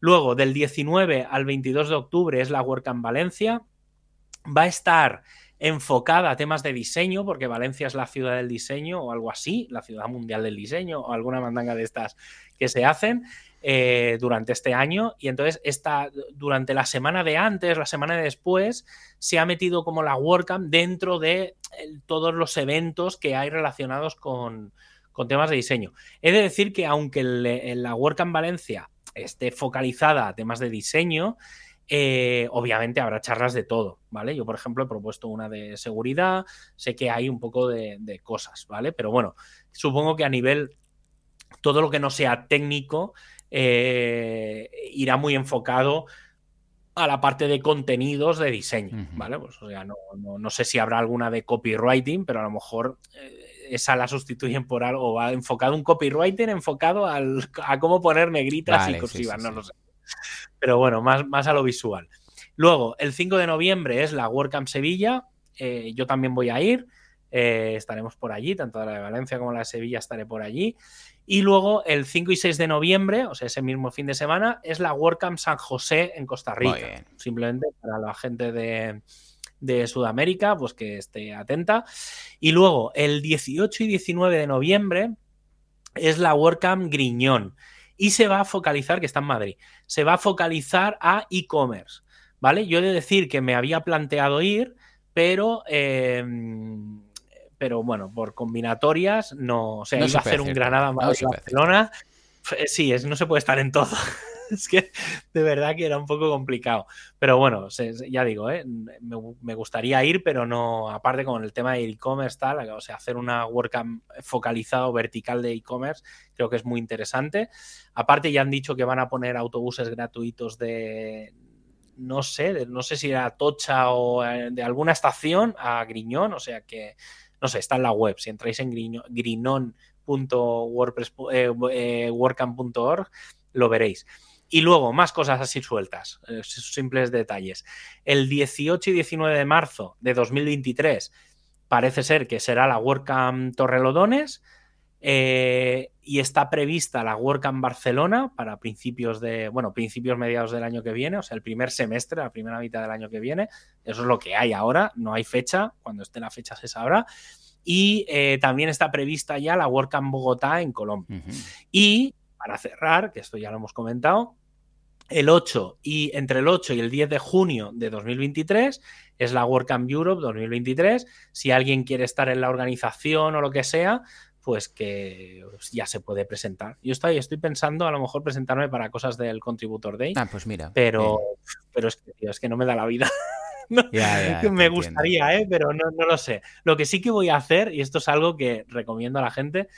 Luego, del 19 al 22 de octubre es la WordCamp Valencia va a estar enfocada a temas de diseño, porque Valencia es la ciudad del diseño o algo así, la ciudad mundial del diseño o alguna mandanga de estas que se hacen eh, durante este año. Y entonces esta, durante la semana de antes, la semana de después, se ha metido como la WordCamp dentro de todos los eventos que hay relacionados con, temas de diseño. He de decir que aunque la WordCamp Valencia esté focalizada a temas de diseño, eh, obviamente habrá charlas de todo, ¿vale? Yo, por ejemplo, he propuesto una de seguridad, sé que hay un poco de, cosas, ¿vale? Pero bueno, supongo que a nivel, todo lo que no sea técnico eh, irá muy enfocado a la parte de contenidos de diseño, ¿vale? Pues, o sea, no, sé si habrá alguna de copywriting, pero a lo mejor eh, esa la sustituyen por algo, o va enfocado un copywriting enfocado al, a cómo poner negritas y cursivas, no lo sé. Pero bueno, más, más a lo visual. Luego, el 5 de noviembre es la WordCamp Sevilla. Eh, yo también voy a ir. Eh, estaremos por allí, tanto la de Valencia como la de Sevilla estaré por allí. Y luego el 5 y 6 de noviembre, o sea, ese mismo fin de semana, es la WordCamp San José en Costa Rica. Simplemente para la gente de, de, Sudamérica, pues que esté atenta. Y luego el 18 y 19 de noviembre es la WordCamp Griñón y se va a focalizar, que está en Madrid, se va a focalizar a e-commerce, ¿vale? Yo he de decir que me había planteado ir, pero... Em, pero bueno, por combinatorias no, o sea, iba a hacer un Granada más Barcelona. Sí, es, no se puede estar en todo. Es que de verdad que era un poco complicado. Pero bueno, ya digo, ¿eh? me, gustaría ir, pero no, aparte con el tema de e-commerce, tal, o sea, hacer una WordCamp focalizado vertical de e-commerce, creo que es muy interesante. Aparte, ya han dicho que van a poner autobuses gratuitos de, no sé, no sé si era Tocha o eh, de alguna estación a Griñón, o sea que, no sé, está en la web. Si entráis en griñón.wordcamp.org, lo veréis. Y luego, más cosas así sueltas, eh, simples detalles. El 18 y 19 de marzo de 2023 parece ser que será la WordCamp Torrelodones eh, y está prevista la WordCamp Barcelona para principios de, bueno, principios mediados del año que viene, o sea, el primer semestre, la primera mitad del año que viene. Eso es lo que hay ahora, no hay fecha, cuando esté la fecha se sabrá. Y eh, también está prevista ya la WordCamp Bogotá en Colombia. Y para cerrar, que esto ya lo hemos comentado, el 8 y entre el 8 y el 10 de junio de 2023 es la WordCamp Europe 2023. Si alguien quiere estar en la organización o lo que sea, pues que ya se puede presentar. Yo estoy, estoy pensando a lo mejor presentarme para cosas del Contributor Day. Ah, pues mira. Pero, pero es, que, es que no me da la vida. me gustaría, ¿eh? pero no, no lo sé. Lo que sí que voy a hacer, y esto es algo que recomiendo a la gente,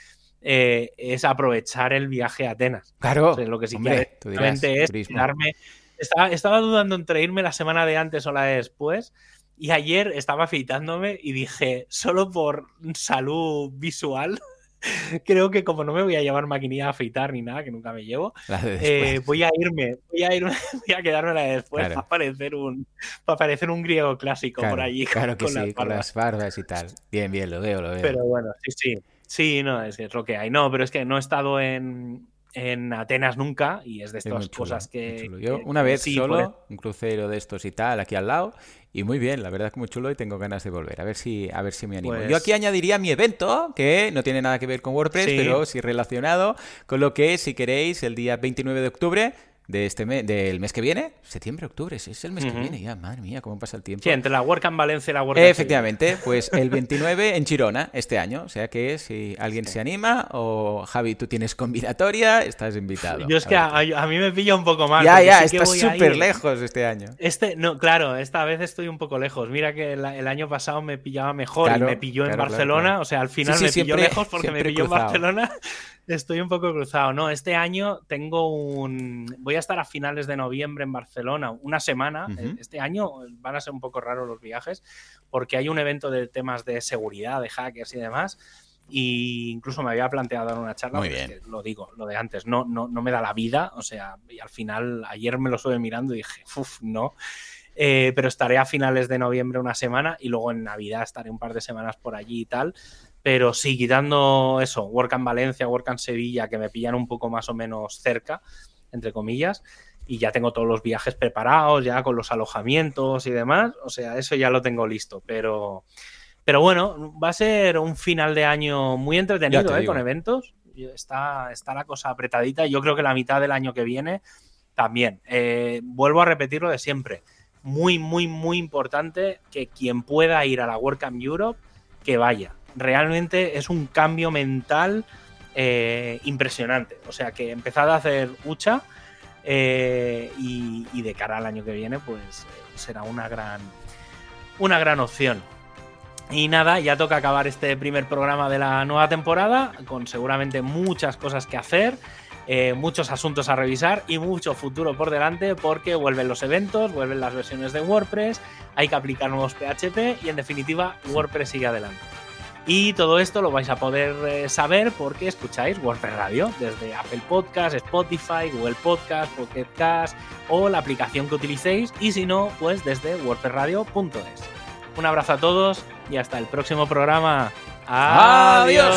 eh, es aprovechar el viaje a Atenas. Claro. lo que sí que es darme. Estaba, estaba, dudando entre irme la semana de antes o la de después. Y ayer estaba afeitándome y dije, solo por salud visual, creo que como no me voy a llevar maquinilla a afeitar ni nada, que nunca me llevo, eh, voy a irme, voy a irme, voy a quedarme la de después para parecer un para parecer un griego clásico por allí. Claro que sí, con las barbas y tal. Bien, bien, lo veo, lo veo. Pero bueno, sí, sí. Sí, no, es, es lo que hay. No, pero es que no he estado en, en Atenas nunca y es de estas cosas que, Yo una vez solo, un crucero de estos y tal, aquí al lado, y muy bien, la verdad es que muy chulo y tengo ganas de volver. A ver si, a ver si me animo. Yo pues aquí añadiría mi evento, que no tiene nada que ver con WordPress, pero sí relacionado con lo que, si queréis, el día 29 de octubre de este mes, del mes que viene, septiembre, octubre, es el mes que viene ya, madre mía, cómo pasa el tiempo. Sí, entre la WordCamp Valencia y la WordCamp. Efectivamente, pues el 29 en Chirona este año, o sea que si alguien se anima o Javi, tú tienes combinatoria, estás invitado. Yo es que a, mí me pilla un poco mal. Ya, ya, estás súper lejos este año. Este, no, claro, esta vez estoy un poco lejos. Mira que el, año pasado me pillaba mejor y me pilló en Barcelona, o sea, al final me pilló lejos porque me pilló en Barcelona Estoy un poco cruzado, ¿no? Este año tengo un... Voy a estar a finales de noviembre en Barcelona, una semana. Este año van a ser un poco raros los viajes porque hay un evento de temas de seguridad, de hackers y demás. Y incluso me había planteado dar una charla, Muy bien. lo digo, lo de antes, no, no, no me da la vida, o sea, y al final ayer me lo estuve mirando y dije, uff, no. Eh, pero estaré a finales de noviembre una semana y luego en Navidad estaré un par de semanas por allí y tal. Pero sí, quitando eso, Work en Valencia, Work en Sevilla, que me pillan un poco más o menos cerca, entre comillas, y ya tengo todos los viajes preparados, ya con los alojamientos y demás. O sea, eso ya lo tengo listo. Pero, pero bueno, va a ser un final de año muy entretenido, ¿eh? Con eventos. Está, está la cosa apretadita. Yo creo que la mitad del año que viene también. Eh, vuelvo a repetir lo de siempre. Muy, muy, muy importante que quien pueda ir a la WordCamp Europe, que vaya realmente es un cambio mental eh, impresionante. O sea que empezad a hacer hucha eh, y, de cara al año que viene, pues eh, será una gran, una gran opción. Y nada, ya toca acabar este primer programa de la nueva temporada, con seguramente muchas cosas que hacer. muchos asuntos a revisar y mucho futuro por delante porque vuelven los eventos, vuelven las versiones de WordPress, hay que aplicar nuevos PHP y en definitiva WordPress sigue adelante. Y todo esto lo vais a poder eh, saber porque escucháis WordPress Radio desde Apple Podcast, Spotify, Google Podcast, Pocket Cast o la aplicación que utilicéis y si no, pues desde wordpressradio.es. Un abrazo a todos y hasta el próximo programa. Adiós.